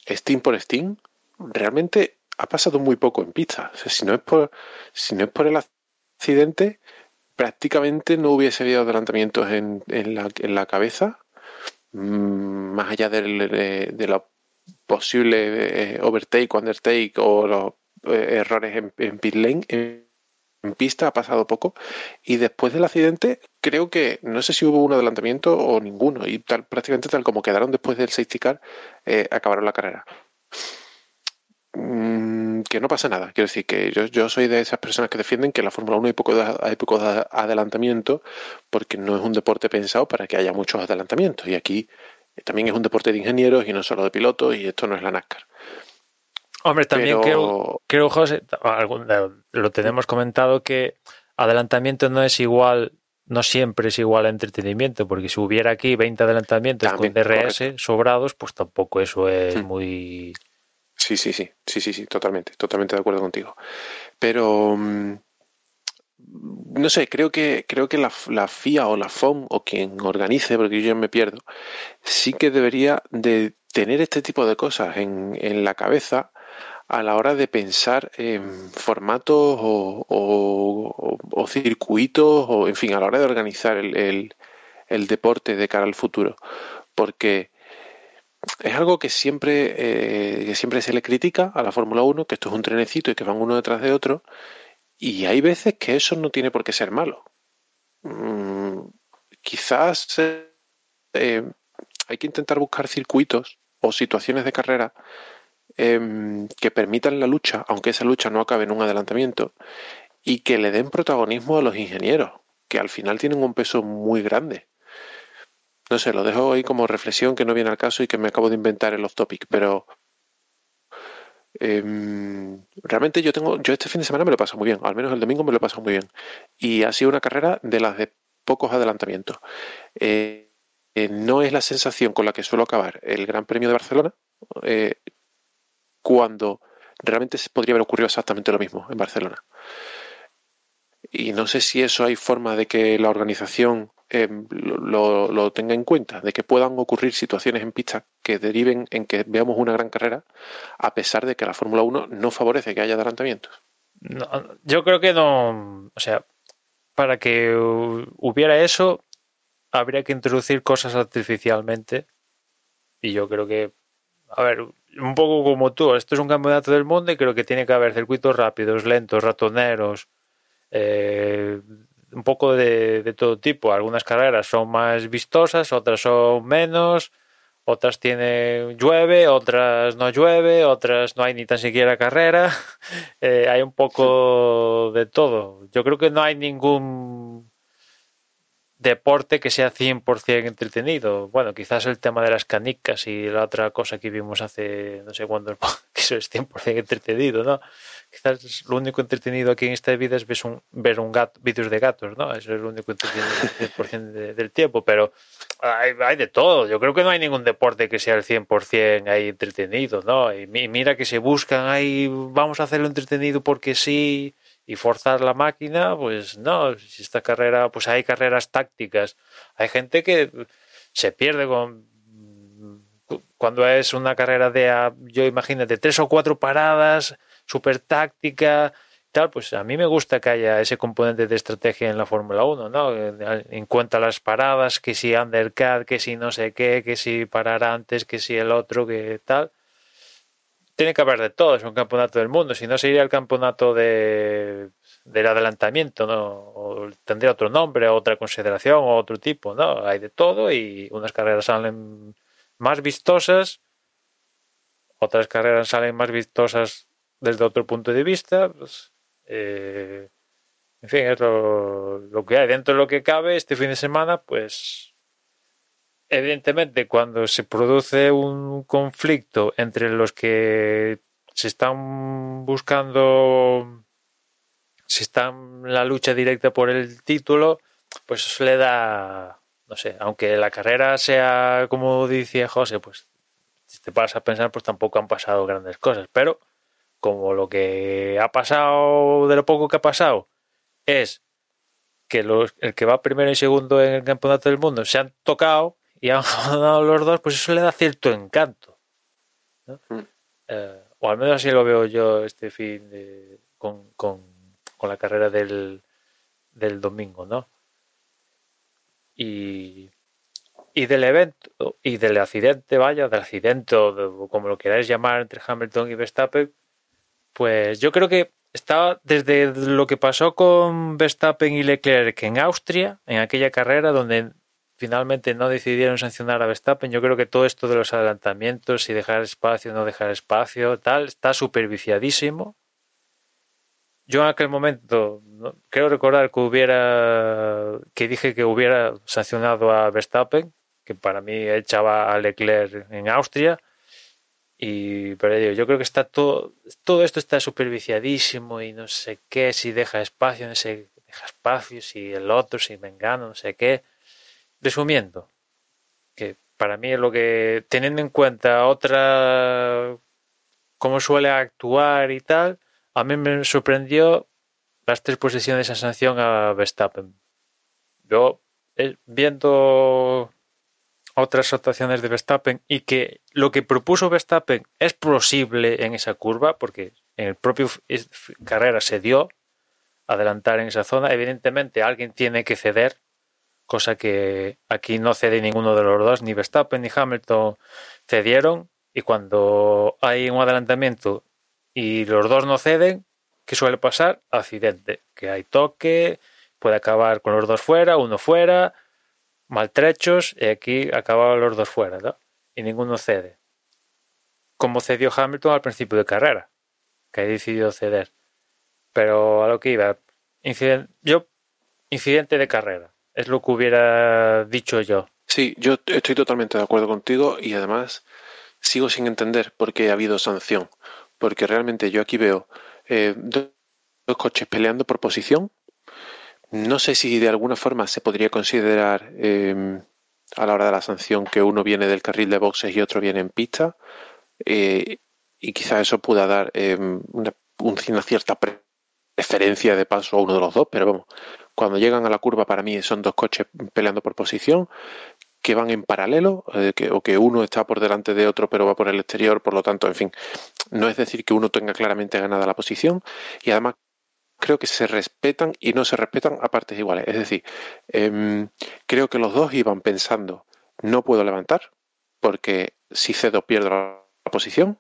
Steam por Steam, realmente ha pasado muy poco en pista. Si no es por, si no es por el accidente, prácticamente no hubiese habido adelantamientos en, en, la, en la cabeza, más allá de, de, lo posible eh, overtake, undertake o los eh, errores en, en pit lane en pista ha pasado poco. Y después del accidente creo que no sé si hubo un adelantamiento o ninguno y tal prácticamente tal como quedaron después del safety car eh, acabaron la carrera. Mm, que no pasa nada. Quiero decir que yo, yo soy de esas personas que defienden que en la Fórmula 1 hay poco, de, hay poco de adelantamiento porque no es un deporte pensado para que haya muchos adelantamientos. Y aquí también es un deporte de ingenieros y no solo de pilotos y esto no es la NASCAR. Hombre, también creo, creo, José, lo tenemos comentado que adelantamiento no es igual, no siempre es igual a entretenimiento, porque si hubiera aquí 20 adelantamientos con DRS sobrados, pues tampoco eso es hmm. muy... Sí, sí, sí, sí, sí, sí, totalmente, totalmente de acuerdo contigo. Pero mm, no sé, creo que, creo que la, FIA o la FOM o quien organice, porque yo ya me pierdo, sí que debería de tener este tipo de cosas en, en la cabeza a la hora de pensar en formatos o, o, circuitos o, en fin, a la hora de organizar el, el, deporte de cara al futuro. Porque es algo que siempre, eh, que siempre se le critica a la Fórmula 1, que esto es un trenecito y que van uno detrás de otro, y hay veces que eso no tiene por qué ser malo. Mm, quizás eh, hay que intentar buscar circuitos o situaciones de carrera Em, que permitan la lucha, aunque esa lucha no acabe en un adelantamiento, y que le den protagonismo a los ingenieros, que al final tienen un peso muy grande. No sé, lo dejo ahí como reflexión que no viene al caso y que me acabo de inventar el off topic, pero em, realmente yo tengo, yo este fin de semana me lo paso muy bien, al menos el domingo me lo paso muy bien. Y ha sido una carrera de las de pocos adelantamientos. Eh, eh, no es la sensación con la que suelo acabar el Gran Premio de Barcelona, eh, cuando realmente se podría haber ocurrido exactamente lo mismo en Barcelona. Y no sé si eso hay forma de que la organización em, lo, tenga en cuenta, de que puedan ocurrir situaciones en pista que deriven en que veamos una gran carrera, a pesar de que la Fórmula 1 no favorece que haya adelantamientos. yo creo que no, o sea, para que hubiera eso, habría que introducir cosas artificialmente. Y yo creo que, a ver, un poco como tú, esto es un campeonato del mundo y creo que tiene que haber circuitos rápidos, lentos, ratoneros, eh, un poco de, todo tipo. Algunas carreras son más vistosas, otras son menos, otras tienen llueve, otras no llueve, otras no hay ni tan siquiera carrera. Eh, hay un poco de todo. Yo creo que no hay ningún deporte que sea 100% entretenido. Bueno, quizás el tema de las canicas y la otra cosa que vimos hace no sé cuándo, eso es 100% entretenido, ¿no? Quizás lo único entretenido aquí en esta vida es ver un, ver un gato, vídeos de gatos, ¿no? Eso es lo único entretenido 100% del tiempo, pero hay, hay, de todo. Yo creo que no hay ningún deporte que sea el 100% ahí entretenido, ¿no? Y mira que se buscan ahí, vamos a hacerlo entretenido porque sí y forzar la máquina, pues no, si esta carrera, pues hay carreras tácticas. Hay gente que se pierde con cuando es una carrera de, yo imagínate, tres o cuatro paradas, súper táctica, tal, pues a mí me gusta que haya ese componente de estrategia en la Fórmula 1, ¿no? En cuenta las paradas, que si undercut, que si no sé qué, que si parar antes, que si el otro, que tal tiene que haber de todo, es un campeonato del mundo, si no sería el campeonato de, del adelantamiento, ¿no? O tendría otro nombre, otra consideración, otro tipo, ¿no? Hay de todo y unas carreras salen más vistosas, otras carreras salen más vistosas desde otro punto de vista, pues, eh, en fin, es lo, que hay. Dentro de lo que cabe, este fin de semana, pues evidentemente cuando se produce un conflicto entre los que se están buscando, si están en la lucha directa por el título, pues le da, no sé, aunque la carrera sea como decía José, pues si te paras a pensar, pues tampoco han pasado grandes cosas, pero como lo que ha pasado, de lo poco que ha pasado, es que los, el que va primero y segundo en el campeonato del mundo se han tocado y han ganado los dos, pues eso le da cierto encanto. Mm. Eh, o al menos así lo veo yo este fin de, con, con, con, la carrera del, del domingo, ¿no? Y, y del evento, y del accidente, vaya, del accidente, o como lo queráis llamar, entre Hamilton y Verstappen, pues yo creo que estaba desde lo que pasó con Verstappen y Leclerc en Austria, en aquella carrera donde finalmente no decidieron sancionar a Verstappen. Yo creo que todo esto de los adelantamientos, si dejar espacio, no dejar espacio, tal, está superviciadísimo. Yo en aquel momento creo recordar que hubiera que dije que hubiera sancionado a Verstappen, que para mí echaba a Leclerc en Austria. Y pero yo creo que está todo todo esto está superviciadísimo y no sé qué, si deja espacio, no sé, deja espacio, si el otro, si me engano, no sé qué Resumiendo, que para mí es lo que, teniendo en cuenta otra, cómo suele actuar y tal, a mí me sorprendió las tres posiciones en sanción a Verstappen. Yo, eh, viendo otras actuaciones de Verstappen y que lo que propuso Verstappen es posible en esa curva, porque en el propio carrera se dio adelantar en esa zona, evidentemente alguien tiene que ceder, cosa que aquí no cede ninguno de los dos, ni Verstappen ni Hamilton cedieron, y cuando hay un adelantamiento y los dos no ceden, ¿qué suele pasar? Accidente, que hay toque, puede acabar con los dos fuera, uno fuera, maltrechos, y aquí acababan los dos fuera, ¿no? Y ninguno cede. Como cedió Hamilton al principio de carrera, que ha decidido ceder. Pero a lo que iba, incidente, yo, incidente de carrera, es lo que hubiera dicho yo. Sí, yo estoy totalmente de acuerdo contigo y además sigo sin entender por qué ha habido sanción. Porque realmente yo aquí veo eh, dos coches peleando por posición no sé si de alguna forma se podría considerar em, a la hora de la sanción que uno viene del carril de boxes y otro viene en pista. Eh, y quizá eso pueda dar em, una, cierta preferencia de paso a uno de los dos, pero vamos, cuando llegan a la curva para mí son dos coches peleando por posición que van en paralelo eh, o que uno está por delante de otro pero va por el exterior, por lo tanto, en fin, no es decir que uno tenga claramente ganada la posición y además creo que se respetan y no se respetan a partes iguales. Es decir, em, creo que los dos iban pensando, no puedo levantar, porque si cedo pierdo la posición,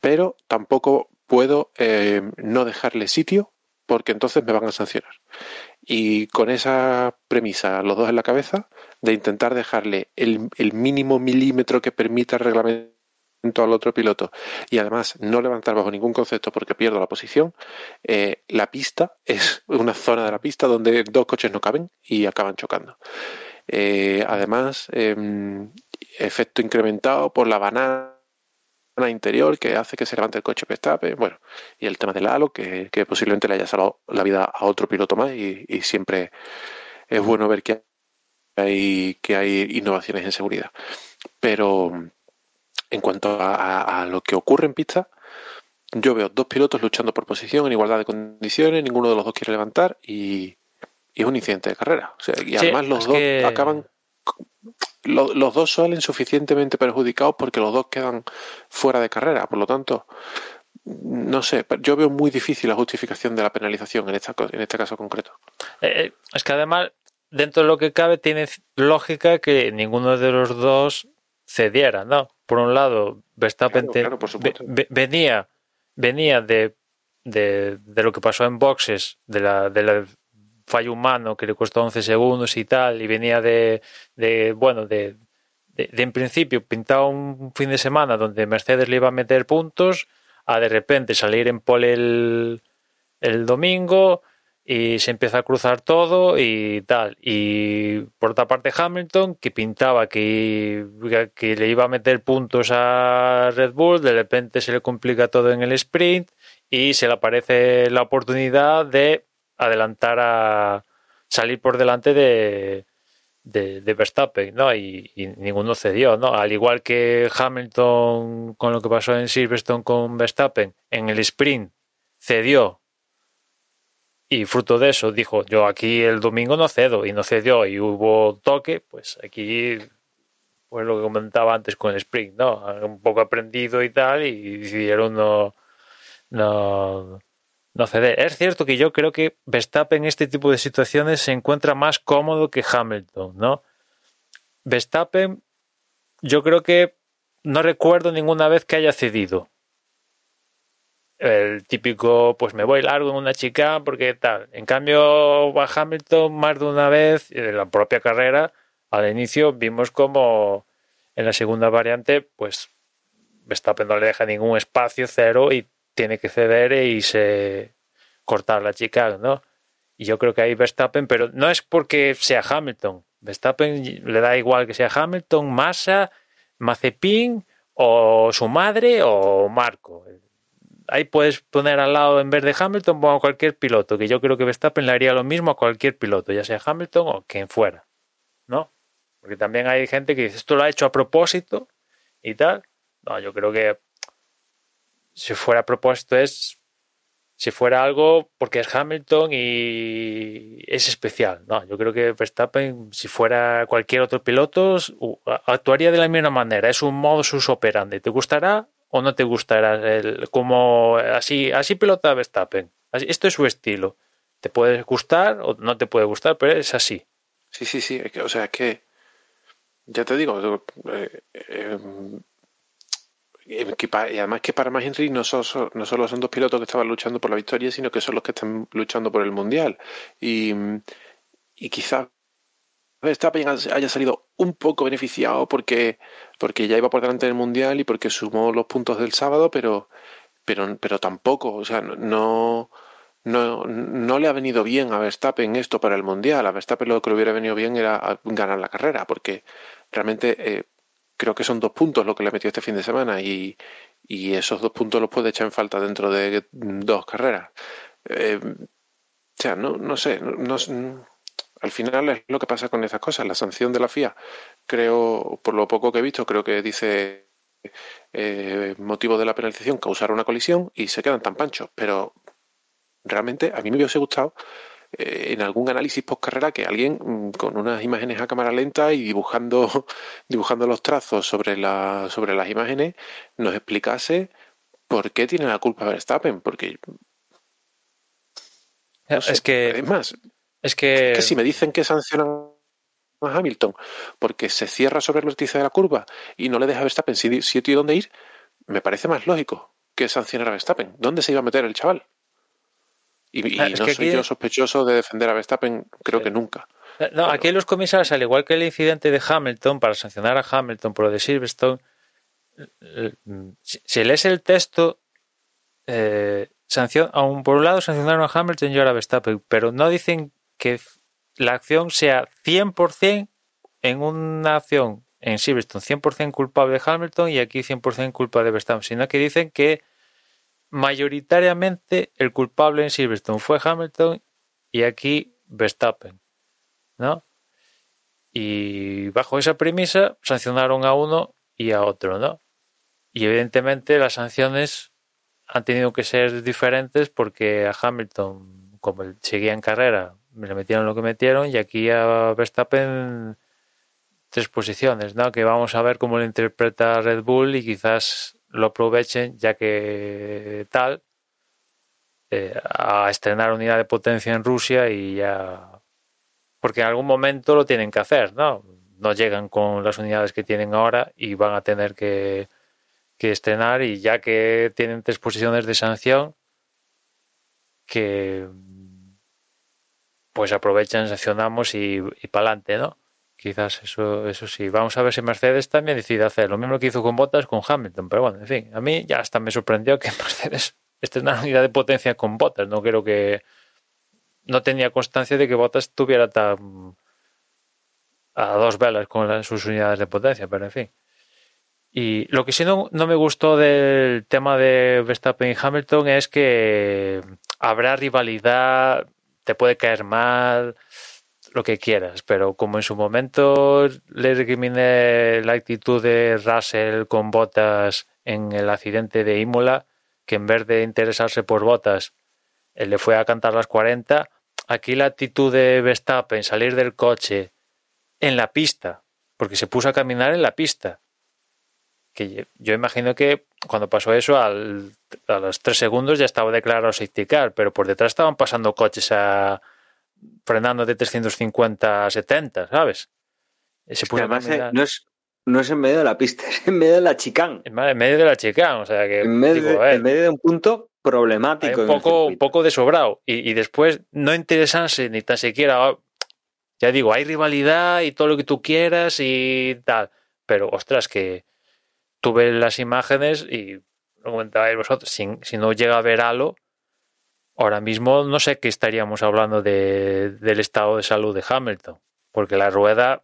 pero tampoco puedo em, no dejarle sitio, porque entonces me van a sancionar. Y con esa premisa, los dos en la cabeza, de intentar dejarle el, el mínimo milímetro que permita el reglamento al otro piloto y además no levantar bajo ningún concepto porque pierdo la posición, eh, la pista es una zona de la pista donde dos coches no caben y acaban chocando. Eh, además, em, efecto incrementado por la banana interior que hace que se levante el coche Verstappen, bueno, y el tema del halo que, posiblemente le haya salvado la vida a otro piloto más y, y siempre es bueno ver que hay, que hay innovaciones en seguridad. Pero, en cuanto a, lo que ocurre en pista, yo veo dos pilotos luchando por posición en igualdad de condiciones, ninguno de los dos quiere levantar y, es un incidente de carrera. y además los dos acaban. los dos salen suficientemente perjudicados porque los dos quedan fuera de carrera. Por lo tanto, no sé, yo veo muy difícil la justificación de la penalización en, esta, en este caso concreto. Eh, eh, es que además, dentro de lo que cabe, tiene lógica que ninguno de los dos cediera, ¿no? Por un lado, Verstappen venía, venía de, de, lo que pasó en boxes, de la, del fallo humano que le costó 11 segundos y tal, y venía de, de bueno, de, de, en principio pintaba un fin de semana donde Mercedes le iba a meter puntos, a de repente salir en pole el, el domingo, y se empieza a cruzar todo y tal. Y por otra parte Hamilton, que pintaba que, que le iba a meter puntos a Red Bull, de repente se le complica todo en el sprint y se le aparece la oportunidad de adelantar a salir por delante de, de, Verstappen, ¿no? Y, y, ninguno cedió, ¿no? Al igual que Hamilton con lo que pasó en Silverstone con Verstappen, en el sprint cedió y fruto de eso dijo, yo aquí el domingo no cedo y no cedió y hubo toque, pues aquí, pues lo que comentaba antes con el Spring, ¿no? Un poco aprendido y tal y decidieron no, no, no ceder. Es cierto que yo creo que Verstappen en este tipo de situaciones se encuentra más cómodo que Hamilton, ¿no? Verstappen, yo creo que no recuerdo ninguna vez que haya cedido el típico, pues me voy largo en una chica porque tal. En cambio, a Hamilton más de una vez, en la propia carrera, al inicio vimos como en la segunda variante, pues Verstappen no le deja ningún espacio, cero, y tiene que ceder y se cortar la chica, ¿no? Y yo creo que ahí Verstappen, pero no es porque sea Hamilton. Verstappen le da igual que sea Hamilton, Massa, Mazepin o su madre o Marco ahí puedes poner al lado, en vez de Hamilton, a cualquier piloto, que yo creo que Verstappen le haría lo mismo a cualquier piloto, ya sea Hamilton o quien fuera, ¿no? Porque también hay gente que dice, esto lo ha hecho a propósito y tal. No, yo creo que si fuera a propósito es si fuera algo porque es Hamilton y es especial. No, yo creo que Verstappen, si fuera cualquier otro piloto, actuaría de la misma manera. Es un modo sus operandi. ¿Te gustará o no te gustará? El, como así, así pilota Verstappen. esto es su estilo. Te puede gustar o no te puede gustar, pero es así. Sí, sí, sí. o sea, que ya te digo, eh, eh, y además que para más no, solo, no solo son dos pilotos que estaban luchando por la victoria, sino que son los que están luchando por el Mundial. Y, y quizás Verstappen haya salido un poco beneficiado porque, porque ya iba por delante del Mundial y porque sumó los puntos del sábado, pero, pero, pero tampoco, o sea, no, no, no le ha venido bien a Verstappen esto para el Mundial. A Verstappen lo que le hubiera venido bien era ganar la carrera, porque realmente eh, creo que son dos puntos lo que le metió este fin de semana y, esos dos puntos los puede echar en falta dentro de dos carreras. Eh, o sea, no, no sé, no, al final es lo que pasa con esas cosas. La sanción de la FIA, creo, por lo poco que he visto, creo que dice eh, motivo de la penalización causar una colisión y se quedan tan panchos. Pero realmente a mí me hubiese gustado eh, en algún análisis post carrera que alguien mm, con unas imágenes a cámara lenta y dibujando, dibujando los trazos sobre, la, sobre las imágenes nos explicase por qué tiene la culpa Verstappen. Porque. es que. Es más, es que... si me dicen que sancionan a Hamilton porque se cierra sobre el vértice de la curva y no le deja a Verstappen sitio donde ir, me parece más lógico que sancionar a Verstappen. ¿Dónde se iba a meter el chaval? Y, no soy yo sospechoso de defender a Verstappen, creo que nunca. No, aquí los comisarios, al igual que el incidente de Hamilton, para sancionar a Hamilton por lo de Silverstone, si lees el texto, eh, aún por un lado sancionaron a Hamilton y ahora a Verstappen, pero no dicen que la acción sea 100% en una acción en Silverstone 100% culpable de Hamilton y aquí 100% culpa de Verstappen, sino que dicen que mayoritariamente el culpable en Silverstone fue Hamilton y aquí Verstappen, ¿no? Y bajo esa premisa sancionaron a uno y a otro, ¿no? Y evidentemente las sanciones han tenido que ser diferentes porque a Hamilton, como seguía en carrera, me le metieron lo que metieron y aquí a Verstappen tres posiciones, ¿no? Que vamos a ver cómo lo interpreta Red Bull y quizás lo aprovechen ya que tal eh, a estrenar unidad de potencia en Rusia y ya porque en algún momento lo tienen que hacer no no llegan con las unidades que tienen ahora y van a tener que, que estrenar y ya que tienen tres posiciones de sanción que pues aprovechan, sancionamos y, y para adelante, ¿no? Quizás eso, eso sí. Vamos a ver si Mercedes también decide hacer lo mismo que hizo con Bottas con Hamilton. Pero bueno, en fin, a mí ya hasta me sorprendió que Mercedes esté en una unidad de potencia con Bottas. No creo que. No tenía constancia de que Bottas tuviera tan. a dos velas con sus unidades de potencia, pero en fin. Y lo que sí no, no me gustó del tema de Verstappen y Hamilton es que habrá rivalidad, te puede caer mal lo que quieras, pero como en su momento le recrimine la actitud de Russell con botas en el accidente de Imola, que en vez de interesarse por botas, él le fue a cantar las 40, aquí la actitud de Verstappen, salir del coche en la pista, porque se puso a caminar en la pista. Que yo imagino que cuando pasó eso, al, a los tres segundos ya estaba declarado safety car, pero por detrás estaban pasando coches a, frenando de 350 a 70, ¿sabes? Ese además eh, no es, no es en medio de la pista, es en medio de la chicán. En medio de la chicán, o sea que. En medio, de, en medio de un punto problemático. Un poco, un poco de sobrado. Y, y, después no interesarse ni tan siquiera. Ya digo, hay rivalidad y todo lo que tú quieras y tal. Pero ostras, que tú ves las imágenes y lo comentabais vosotros, si, si no llega a ver algo, ahora mismo no sé qué estaríamos hablando de, del estado de salud de Hamilton, porque la rueda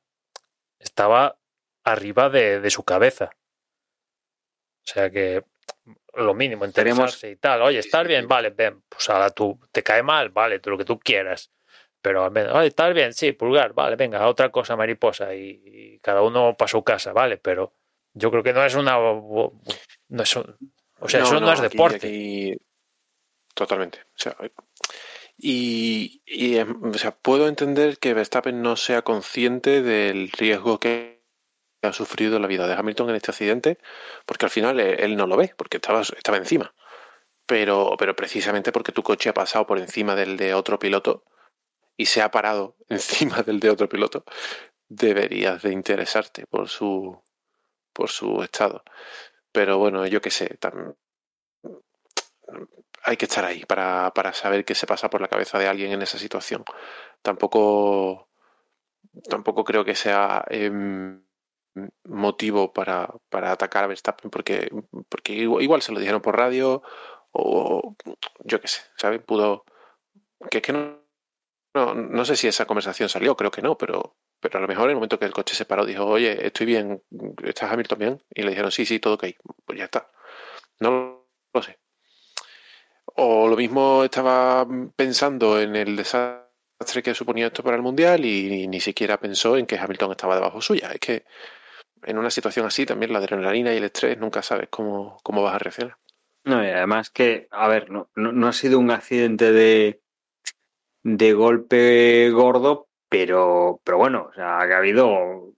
estaba arriba de, su cabeza. O sea que lo mínimo, interesarse y tal. Oye, ¿estás bien? Vale, ven, pues ahora tú te cae mal, vale, tú lo que tú quieras. Pero, oye, ¿estás bien? Sí, pulgar, vale, venga, otra cosa mariposa y, cada uno para su casa, vale, pero yo creo que no es una... No es o sea, eso no es deporte. totalmente. O sea, y, y o sea, puedo entender que Verstappen no sea consciente del riesgo que ha sufrido la vida de Hamilton en este accidente, porque al final él, no lo ve, porque estaba, estaba encima. Pero, pero precisamente porque tu coche ha pasado por encima del de otro piloto y se ha parado encima del de otro piloto, deberías de interesarte por su, por su estado. Pero bueno, yo qué sé, hay que estar ahí para, para, saber qué se pasa por la cabeza de alguien en esa situación. Tampoco, tampoco creo que sea em, motivo para, para, atacar a Verstappen porque, porque igual, se lo dijeron por radio o yo qué sé, ¿sabes? Pudo... Que es que no, no, no sé si esa conversación salió, creo que no, pero, pero a lo mejor en el momento que el coche se paró dijo, oye, estoy bien, ¿estás Hamilton bien? Y le dijeron, sí, sí, todo ok, pues ya está. No lo sé. O lo mismo estaba pensando en el desastre que suponía esto para el Mundial y ni siquiera pensó en que Hamilton estaba debajo suya. Es que en una situación así también la adrenalina y el estrés nunca sabes cómo, cómo vas a reaccionar. No, y además que, a ver, no, no ha sido un accidente de de golpe gordo, pero, pero bueno, o sea, ha habido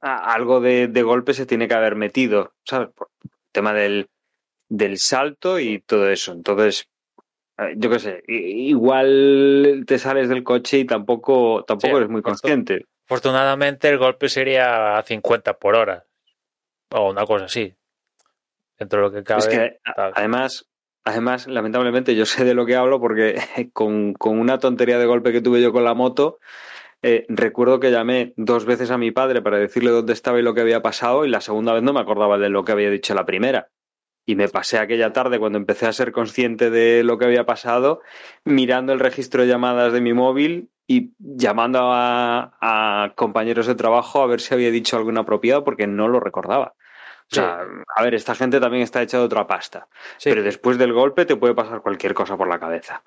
algo de, golpe se tiene que haber metido, ¿sabes? Por el tema del, del salto y todo eso. Entonces, eh, yo qué sé, igual te sales del coche y tampoco, tampoco eres muy consciente. Afortunadamente el golpe sería a 50 por hora o una cosa así. Dentro de lo que cabe. Es que, además, Además, lamentablemente, yo sé de lo que hablo porque con, una tontería de golpe que tuve yo con la moto, eh, recuerdo que llamé dos veces a mi padre para decirle dónde estaba y lo que había pasado, y la segunda vez no me acordaba de lo que había dicho la primera. Y me pasé aquella tarde, cuando empecé a ser consciente de lo que había pasado, mirando el registro de llamadas de mi móvil y llamando a, a compañeros de trabajo a ver si había dicho algo inapropiado porque no lo recordaba. O sea, a ver, esta gente también está hecha de otra pasta. Pero después del golpe te puede pasar cualquier cosa por la cabeza.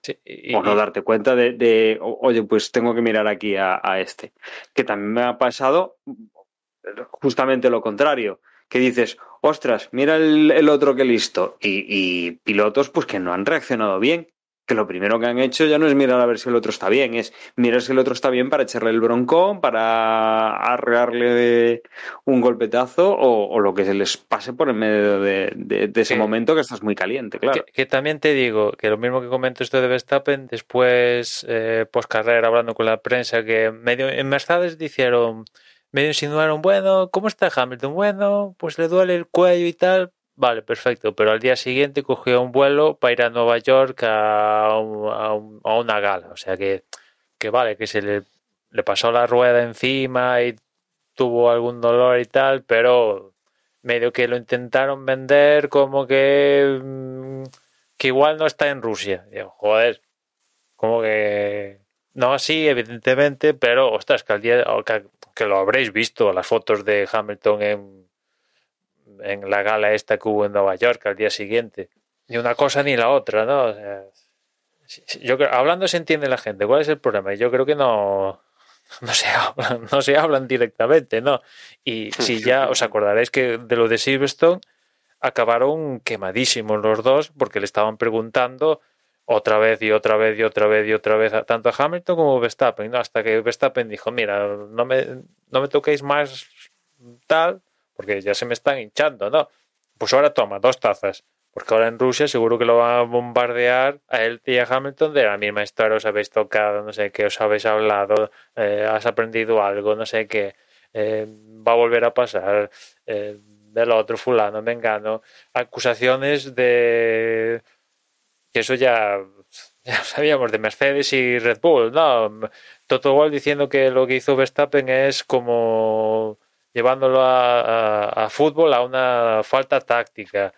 o no darte cuenta de, oye, pues tengo que mirar aquí a, este. Que también me ha pasado justamente lo contrario. Que dices, ostras, mira el, otro que listo. Y, y, pilotos, pues que no han reaccionado bien que lo primero que han hecho ya no es mirar a ver si el otro está bien, es mirar si el otro está bien para echarle el broncón, para arrearle un golpetazo o, lo que se les pase por en medio de, ese momento que estás muy caliente, claro. Que, también te digo que lo mismo que comento esto de Verstappen, después, eh, post carrera, hablando con la prensa, que medio en Mercedes dijeron, medio insinuaron, bueno, ¿cómo está Hamilton? Bueno, pues le duele el cuello y tal, Vale, perfecto, pero al día siguiente cogió un vuelo para ir a Nueva York a, a, una gala. O sea que, que vale, que se le, pasó la rueda encima y tuvo algún dolor y tal, pero medio que lo intentaron vender como que, mm, que igual no está en Rusia. joder, como que no así, evidentemente, pero ostras, que al día que, que lo habréis visto, las fotos de Hamilton en en la gala esta que hubo en Nueva York al día siguiente. Ni una cosa ni la otra, ¿no? yo hablando se entiende la gente. ¿Cuál es el problema? Yo creo que no, no se hablan, no se hablan directamente, ¿no? Y si ya os acordaréis que de lo de Silverstone acabaron quemadísimos los dos porque le estaban preguntando otra vez y otra vez y otra vez y otra vez tanto a Hamilton como a Verstappen, ¿no? Hasta que Verstappen dijo, mira, no me, no me toquéis más tal, porque ya se me están hinchando, ¿no? Pues ahora toma dos tazas, porque ahora en Rusia seguro que lo van a bombardear a él y a Hamilton de la misma historia, os habéis tocado, no sé qué, os habéis hablado, eh, has aprendido algo, no sé qué, eh, va a volver a pasar, eh, del otro fulano, vengano, acusaciones de que eso ya, ya sabíamos de Mercedes y Red Bull, ¿no? Toto Wolff diciendo que lo que hizo Verstappen es como llevándolo a, fútbol a una falta táctica.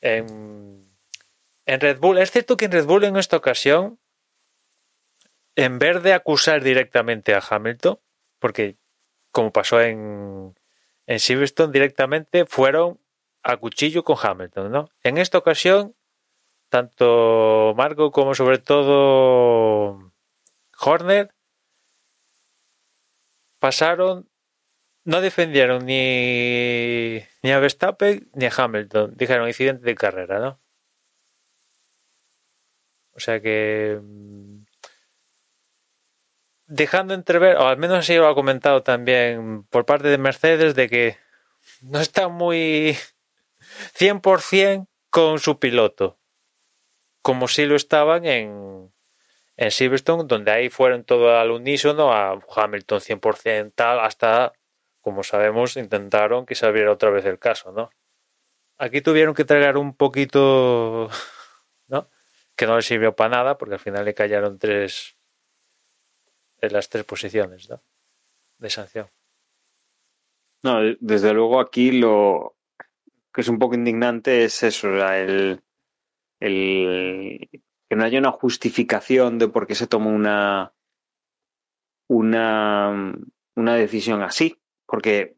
En, Red Bull, es cierto que en Red Bull en esta ocasión, en vez de acusar directamente a Hamilton, porque como pasó en, en Silverstone, directamente fueron a cuchillo con Hamilton, ¿no? En esta ocasión, tanto Marco como sobre todo Horner pasaron no defendieron ni, ni a Verstappen ni a Hamilton. Dijeron incidente de carrera, ¿no? O sea que mm, dejando entrever, o al menos así lo ha comentado también por parte de Mercedes, de que no está muy 100% con su piloto, como si lo estaban en, en Silverstone, donde ahí fueron todo al unísono, a Hamilton 100% tal, hasta, como sabemos, intentaron que se abriera otra vez el caso, ¿no? Aquí tuvieron que tragar un poquito, ¿no? Que no le sirvió para nada, porque al final le callaron tres, en las tres posiciones, ¿no? De sanción. No, desde luego aquí lo que es un poco indignante es eso, el, el que no haya una justificación de por qué se toma una, una, una decisión así, porque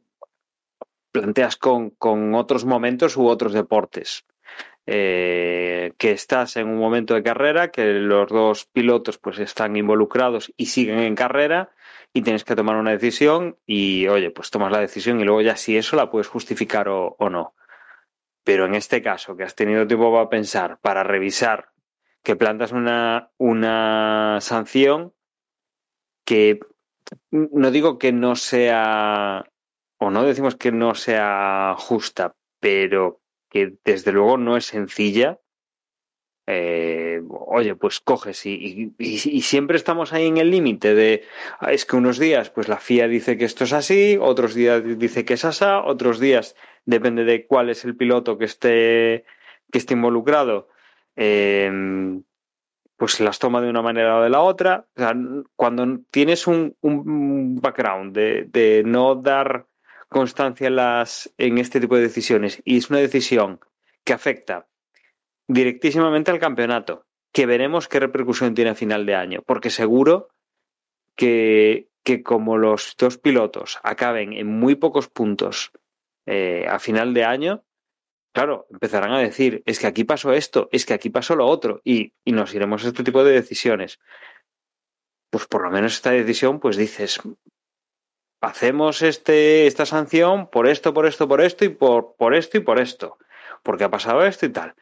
planteas con, otros momentos u otros deportes. Eh, que estás en un momento de carrera, que los dos pilotos pues están involucrados y siguen en carrera y tienes que tomar una decisión y oye, pues tomas la decisión y luego ya si eso la puedes justificar o, o no. Pero en este caso, que has tenido tiempo para pensar, para revisar, que plantas una, una sanción que no digo que no sea, o no decimos que no sea justa, pero que desde luego no es sencilla. Eh, oye, pues coges y, siempre estamos ahí en el límite de ah, es que unos días pues la FIA dice que esto es así, otros días dice que es asá, otros días depende de cuál es el piloto que esté que esté involucrado, eh, pues las toma de una manera o de la otra. Cuando tienes un, un background de, de, no dar constancia en, las, en este tipo de decisiones y es una decisión que afecta directísimamente al campeonato, que veremos qué repercusión tiene a final de año, porque seguro que, que como los dos pilotos acaben en muy pocos puntos eh, a final de año, claro, empezarán a decir, es que aquí pasó esto, es que aquí pasó lo otro, y, y nos iremos a este tipo de decisiones. Pues por lo menos esta decisión, pues dices, hacemos este, esta sanción por esto, por esto, por esto, y por, por esto y por esto, porque ha pasado esto y tal.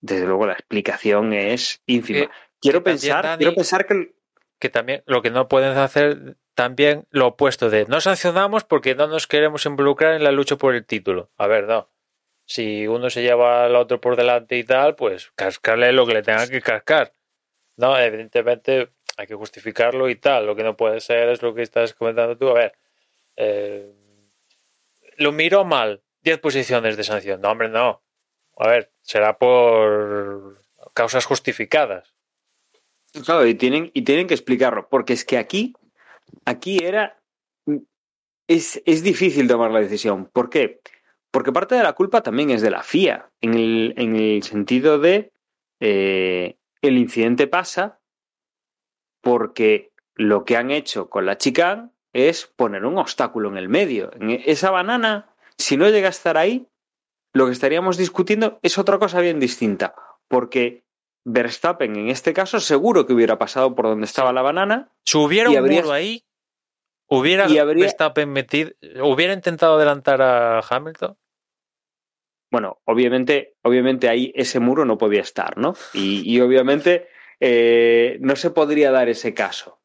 Desde luego la explicación es ínfima. Quiero pensar, Dani, quiero pensar que que también lo que no pueden hacer también lo opuesto de no sancionamos porque no nos queremos involucrar en la lucha por el título. A ver, no. Si uno se lleva al otro por delante y tal, pues cascarle lo que le tenga que cascar. No, evidentemente hay que justificarlo y tal. Lo que no puede ser es lo que estás comentando tú. A ver, eh, lo miro mal. 10 posiciones de sanción. No, hombre, no. A ver, será por causas justificadas. Claro, y tienen, y tienen que explicarlo, porque es que aquí, aquí era. Es, es difícil tomar la decisión. ¿Por qué? Parte de la culpa también es de la FIA, en el, en el sentido de eh, el incidente pasa porque lo que han hecho con la chica es poner un obstáculo en el medio. En esa banana, si no llega a estar ahí, lo que estaríamos discutiendo es otra cosa bien distinta, porque Verstappen en este caso seguro que hubiera pasado por donde estaba la banana. Si hubiera un habría... muro ahí, hubiera, y habría... Verstappen metido, hubiera intentado adelantar a Hamilton. Bueno, obviamente, obviamente ahí ese muro no podía estar, ¿no? Y, y obviamente eh, no se podría dar ese caso,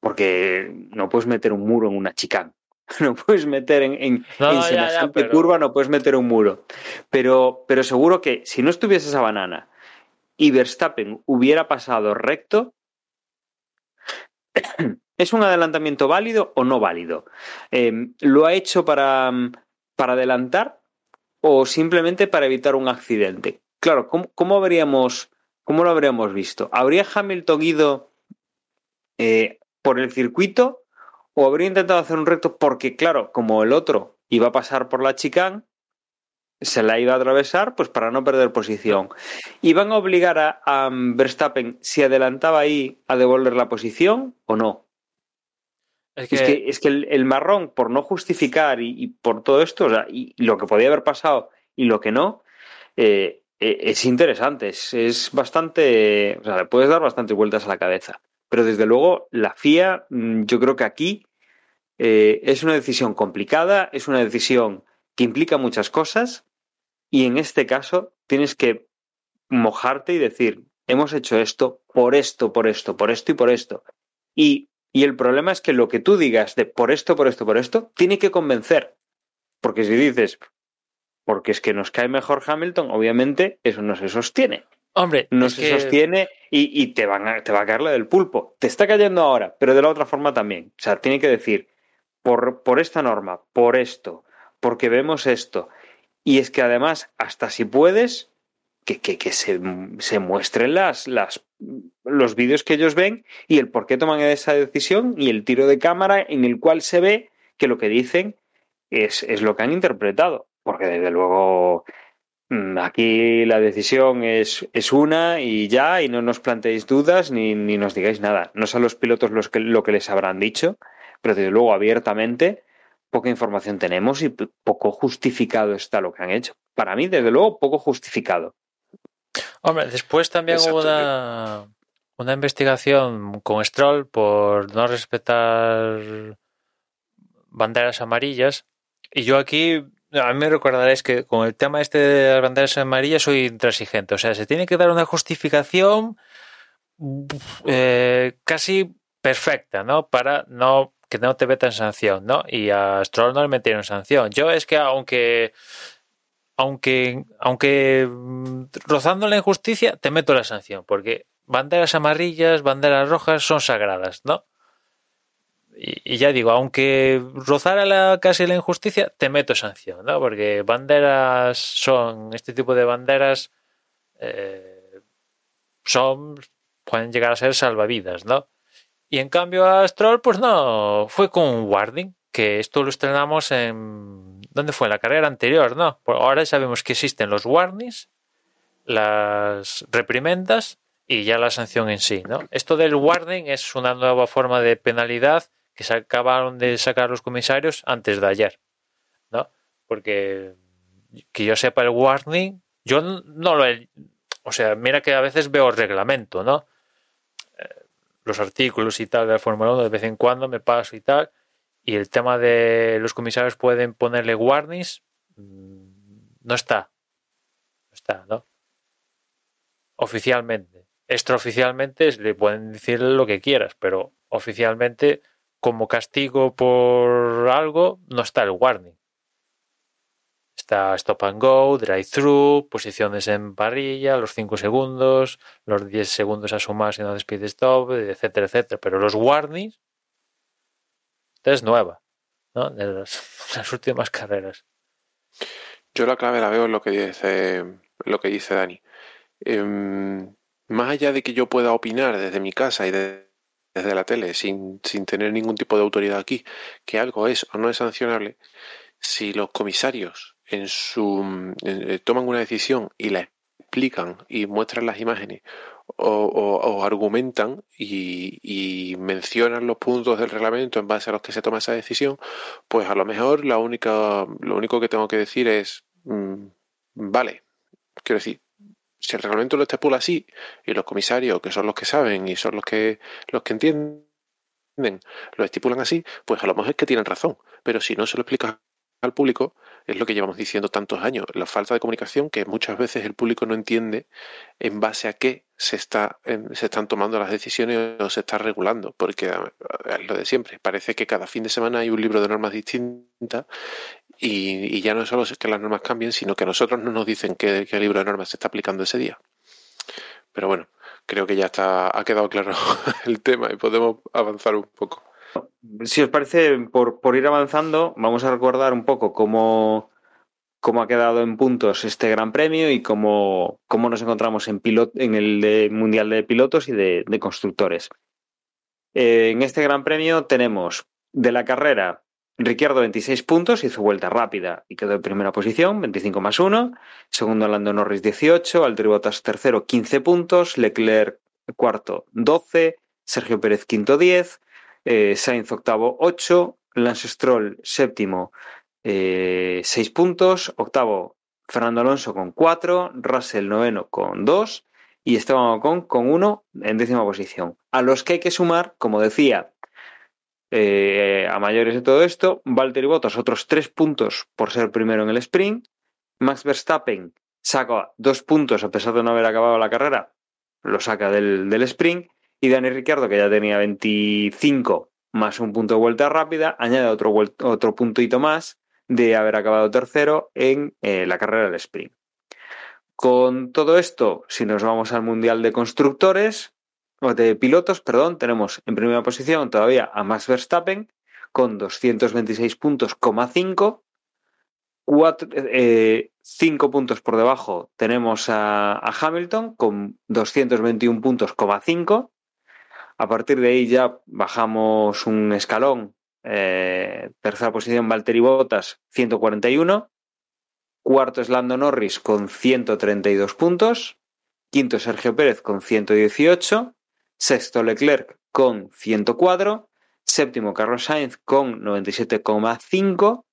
porque no puedes meter un muro en una chicane. No puedes meter en, en, no, en no, semejante ya, ya, pero... curva, no puedes meter un muro. Pero, pero seguro que si no estuviese esa banana y Verstappen hubiera pasado recto, ¿es un adelantamiento válido o no válido? Eh, ¿Lo ha hecho para, para, adelantar o simplemente para evitar un accidente? Claro, ¿cómo, cómo habríamos, cómo lo habríamos visto? ¿Habría Hamilton ido eh, por el circuito o habría intentado hacer un recto porque, claro, como el otro iba a pasar por la chicane, se la iba a atravesar pues para no perder posición. ¿Iban a obligar a, a, Verstappen si adelantaba ahí a devolver la posición o no? Es que, es que, es que el, el, marrón, por no justificar y, y por todo esto, o sea, y, lo que podía haber pasado y lo que no, eh, eh, es interesante, es, es, bastante, o sea, le puedes dar bastantes vueltas a la cabeza. Pero desde luego, la FIA, mm, yo creo que aquí eh, es una decisión complicada, es una decisión que implica muchas cosas y en este caso tienes que mojarte y decir, hemos hecho esto por esto, por esto, por esto y por esto. Y, y el problema es que lo que tú digas de por esto, por esto, por esto, tiene que convencer. Porque si dices, porque es que nos cae mejor Hamilton, obviamente eso no se sostiene. Hombre, No se que- sostiene y, y te, van a, te va a caer la del pulpo. Te está cayendo ahora, pero de la otra forma también. O sea, tiene que decir, por, por esta norma, por esto, porque vemos esto. Y es que además, hasta si puedes, que, que, que se, se muestren las, las, los vídeos que ellos ven y el por qué toman esa decisión y el tiro de cámara en el cual se ve que lo que dicen es, es lo que han interpretado. Porque desde luego mm, aquí la decisión es, es una y ya, y no nos planteéis dudas ni, ni nos digáis nada. No son los pilotos los que, lo que les habrán dicho, pero desde luego abiertamente poca información tenemos y poco justificado está lo que han hecho. Para mí, desde luego, poco justificado. Hombre, después también hubo una, una investigación con Stroll por no respetar banderas amarillas. Y yo aquí, a mí me recordaréis que con el tema este de las banderas amarillas soy intransigente. O sea, se tiene que dar una justificación eh, casi perfecta, ¿no? Para no que no te metan sanción, ¿no? Y a Stroll no le metieron sanción. Yo es que aunque aunque aunque mm, rozando la injusticia te meto la sanción porque banderas amarillas, banderas rojas son sagradas, ¿no? Y, ya digo, aunque rozara la, casi la injusticia, te meto sanción, ¿no? Porque banderas son, este tipo de banderas eh, son, pueden llegar a ser salvavidas, ¿no? Y en cambio a Stroll, pues no, fue con un que esto lo estrenamos en, ¿dónde fue? En la carrera anterior, ¿no? Pues ahora sabemos que existen los warnings, las reprimendas y ya la sanción en sí, ¿no? Esto del warning es una nueva forma de penalidad que se acabaron de sacar los comisarios antes de ayer, ¿no? Porque que yo sepa el warning, yo no lo he, o sea, mira que a veces veo el reglamento, ¿no? Eh, los artículos y tal de la Fórmula 1 de vez en cuando me paso y tal, y el tema de los comisarios pueden ponerle warnings, mm, no está, no está, ¿no? Oficialmente. Extraoficialmente le pueden decir lo que quieras, pero oficialmente como castigo por algo no está el warning. Está stop and go, drive through, posiciones en parrilla, los 5 segundos, los 10 segundos a sumar si no haces stop, etcétera, etcétera. Pero los warnings, es nueva, ¿no? De las, últimas carreras. Yo la clave la veo en lo que dice, lo que dice Dani. Em, más allá de que yo pueda opinar desde mi casa y de- desde la tele sin, sin tener ningún tipo de autoridad aquí, que algo es o no es sancionable, si los comisarios en su eh, toman una decisión y la explican y muestran las imágenes o, o- argumentan y, y mencionan los puntos del reglamento en base a los que se toma esa decisión, pues a lo mejor la única, lo único que tengo que decir es, mm, vale, quiero decir, si el reglamento lo estipula así y los comisarios, que son los que saben y son los que los que entienden, lo estipulan así, pues a lo mejor es que tienen razón. Pero si no se lo explicas al público, es lo que llevamos diciendo tantos años, la falta de comunicación que muchas veces el público no entiende en base a qué se está se están tomando las decisiones o se está regulando, porque eh, es lo de siempre, parece que cada fin de semana hay un libro de normas distintas y, ya no es solo que las normas cambien, sino que a nosotros no nos dicen qué, qué libro de normas se está aplicando ese día. Pero bueno, creo que ya está, ha quedado claro el tema y podemos avanzar un poco. Si os parece, por, por ir avanzando, vamos a recordar un poco cómo, cómo ha quedado en puntos este Gran Premio y cómo, cómo nos encontramos en, pilot, en el Mundial de Pilotos y de, de Constructores. Eh, en este Gran Premio tenemos de la carrera Ricciardo 26 puntos, hizo vuelta rápida y quedó en primera posición, 25 más 1. Segundo Lando Norris 18, Valtteri Bottas tercero 15 puntos, Leclerc cuarto 12, Sergio Pérez quinto 10, eh, Sainz octavo 8, Lance Stroll séptimo eh, 6 puntos, octavo Fernando Alonso con 4, Russell noveno con 2 y Esteban Ocon con 1 en décima posición. A los que hay que sumar, como decía, eh, a mayores de todo esto, Valtteri Bottas otros 3 puntos por ser primero en el sprint, Max Verstappen saca 2 puntos a pesar de no haber acabado la carrera lo saca del, del sprint. Y Dani Ricciardo, que ya tenía 25 más un punto de vuelta rápida, añade otro, otro puntito más de haber acabado tercero en eh, la carrera del sprint. Con todo esto, si nos vamos al Mundial de Constructores, o de pilotos, perdón, tenemos en primera posición todavía a Max Verstappen con 226 puntos, 5. Eh, cinco puntos por debajo tenemos a, Hamilton con 221 puntos, 5. A partir de ahí ya bajamos un escalón. Eh, tercera posición Valtteri Bottas, 141. Cuarto es Lando Norris con 132 puntos. Quinto Sergio Pérez con 118. Sexto Leclerc con 104. Séptimo Carlos Sainz con 97,5.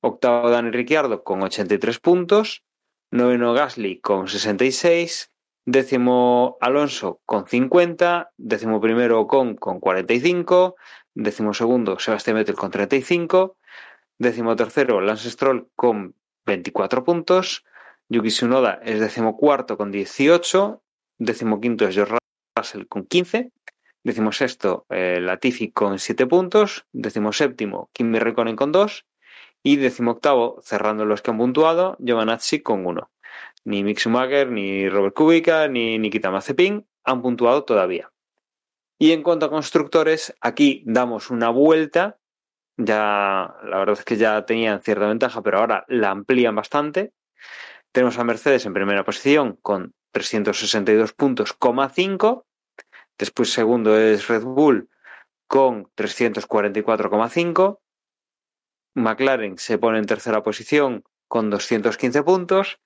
Octavo Dani Ricciardo con 83 puntos. Noveno Gasly con 66. Décimo Alonso con 50. Décimo primero Ocon con 45. Décimo segundo Sebastián Vettel con 35. Décimo tercero Lance Stroll con 24 puntos. Yuki Tsunoda es decimocuarto con 18. Decimoquinto es George Russell con 15. Decimosexto eh, Latifi con 7 puntos. Decimoséptimo Kimi Räikkönen con 2. Y decimoctavo, cerrando los que han puntuado, Giovanazzi con 1. Ni Mick Schumacher, ni Robert Kubica, ni Nikita Mazepin han puntuado todavía. Y en cuanto a constructores, aquí damos una vuelta ya la verdad es que ya tenían cierta ventaja, pero ahora la amplían bastante. Tenemos a Mercedes en primera posición con 362 puntos, 5. Después segundo es Red Bull con 344,5. McLaren se pone en tercera posición con 215 puntos.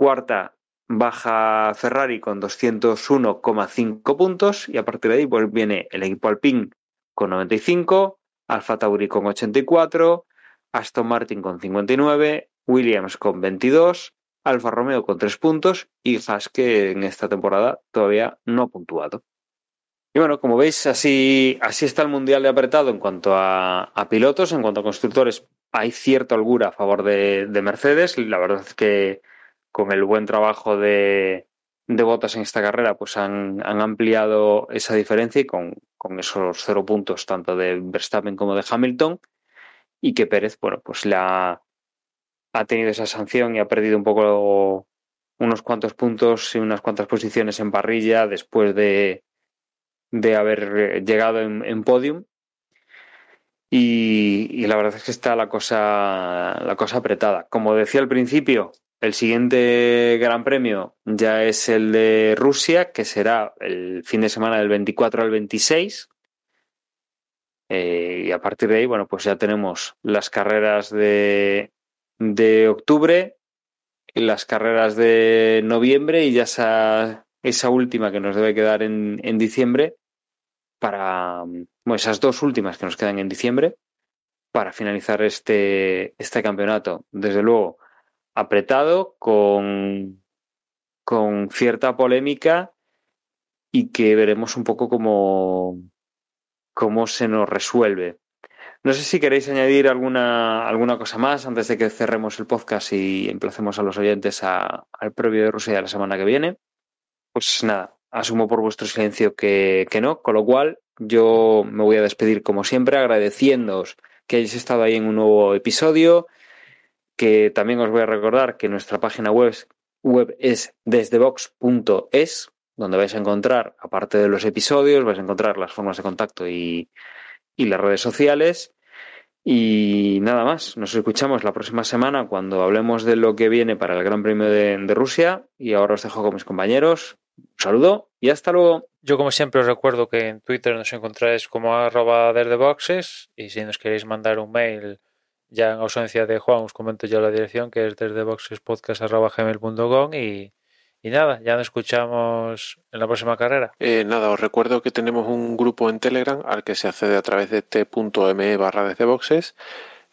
Cuarta baja Ferrari con 201,5 puntos. Y a partir de ahí pues, viene el equipo Alpine con 95. Alfa Tauri con 84, Aston Martin con 59, Williams con 22, Alfa Romeo con 3 puntos y Haas que en esta temporada todavía no ha puntuado. Y bueno, como veis, así, así está el Mundial de apretado en cuanto a, pilotos, en cuanto a constructores. Hay cierta holgura a favor de, Mercedes. La verdad es que con el buen trabajo de, de botas en esta carrera, pues han, ampliado esa diferencia y con, esos cero puntos tanto de Verstappen como de Hamilton y que Pérez, bueno, pues la ha tenido esa sanción y ha perdido un poco unos cuantos puntos y unas cuantas posiciones en parrilla después de, de haber llegado en, podium. Y, y, la verdad es que está la cosa, la cosa apretada. Como decía al principio, el siguiente Gran Premio ya es el de Rusia, que será el fin de semana del 24 al 26. Eh, y a partir de ahí, bueno, pues ya tenemos las carreras de, de octubre, las carreras de noviembre y ya esa, esa última que nos debe quedar en, en diciembre para, bueno, esas dos últimas que nos quedan en diciembre para finalizar este, este campeonato. Desde luego, apretado, con, con cierta polémica y que veremos un poco cómo, cómo se nos resuelve. No sé si queréis añadir alguna, alguna cosa más antes de que cerremos el podcast y emplacemos a los oyentes a, al previo de Rusia la semana que viene. Pues nada, asumo por vuestro silencio que, que no, con lo cual yo me voy a despedir como siempre agradeciéndoos que hayáis estado ahí en un nuevo episodio, que también os voy a recordar que nuestra página web, es desdebox.es, donde vais a encontrar, aparte de los episodios, vais a encontrar las formas de contacto y, las redes sociales. Y nada más, nos escuchamos la próxima semana cuando hablemos de lo que viene para el Gran Premio de, Rusia. Y ahora os dejo con mis compañeros. Un saludo y hasta luego. Yo como siempre os recuerdo que en Twitter nos encontráis como arroba y si nos queréis mandar un mail ya en ausencia de Juan, os comento ya la dirección que es desde boxespodcast.gmail.com y, y nada, ya nos escuchamos en la próxima carrera. Eh, nada, os recuerdo que tenemos un grupo en Telegram al que se accede a través de t.me barra desde boxes.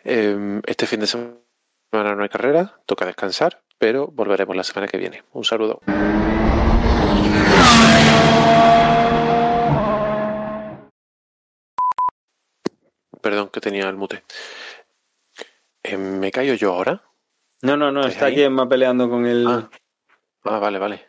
Em, este fin de semana no hay carrera, toca descansar, pero volveremos la semana que viene. Un saludo. Perdón que tenía el mute. Eh, ¿Me callo yo ahora? No, no, no, está aquí Emma peleando con el. Ah. ah, vale, vale.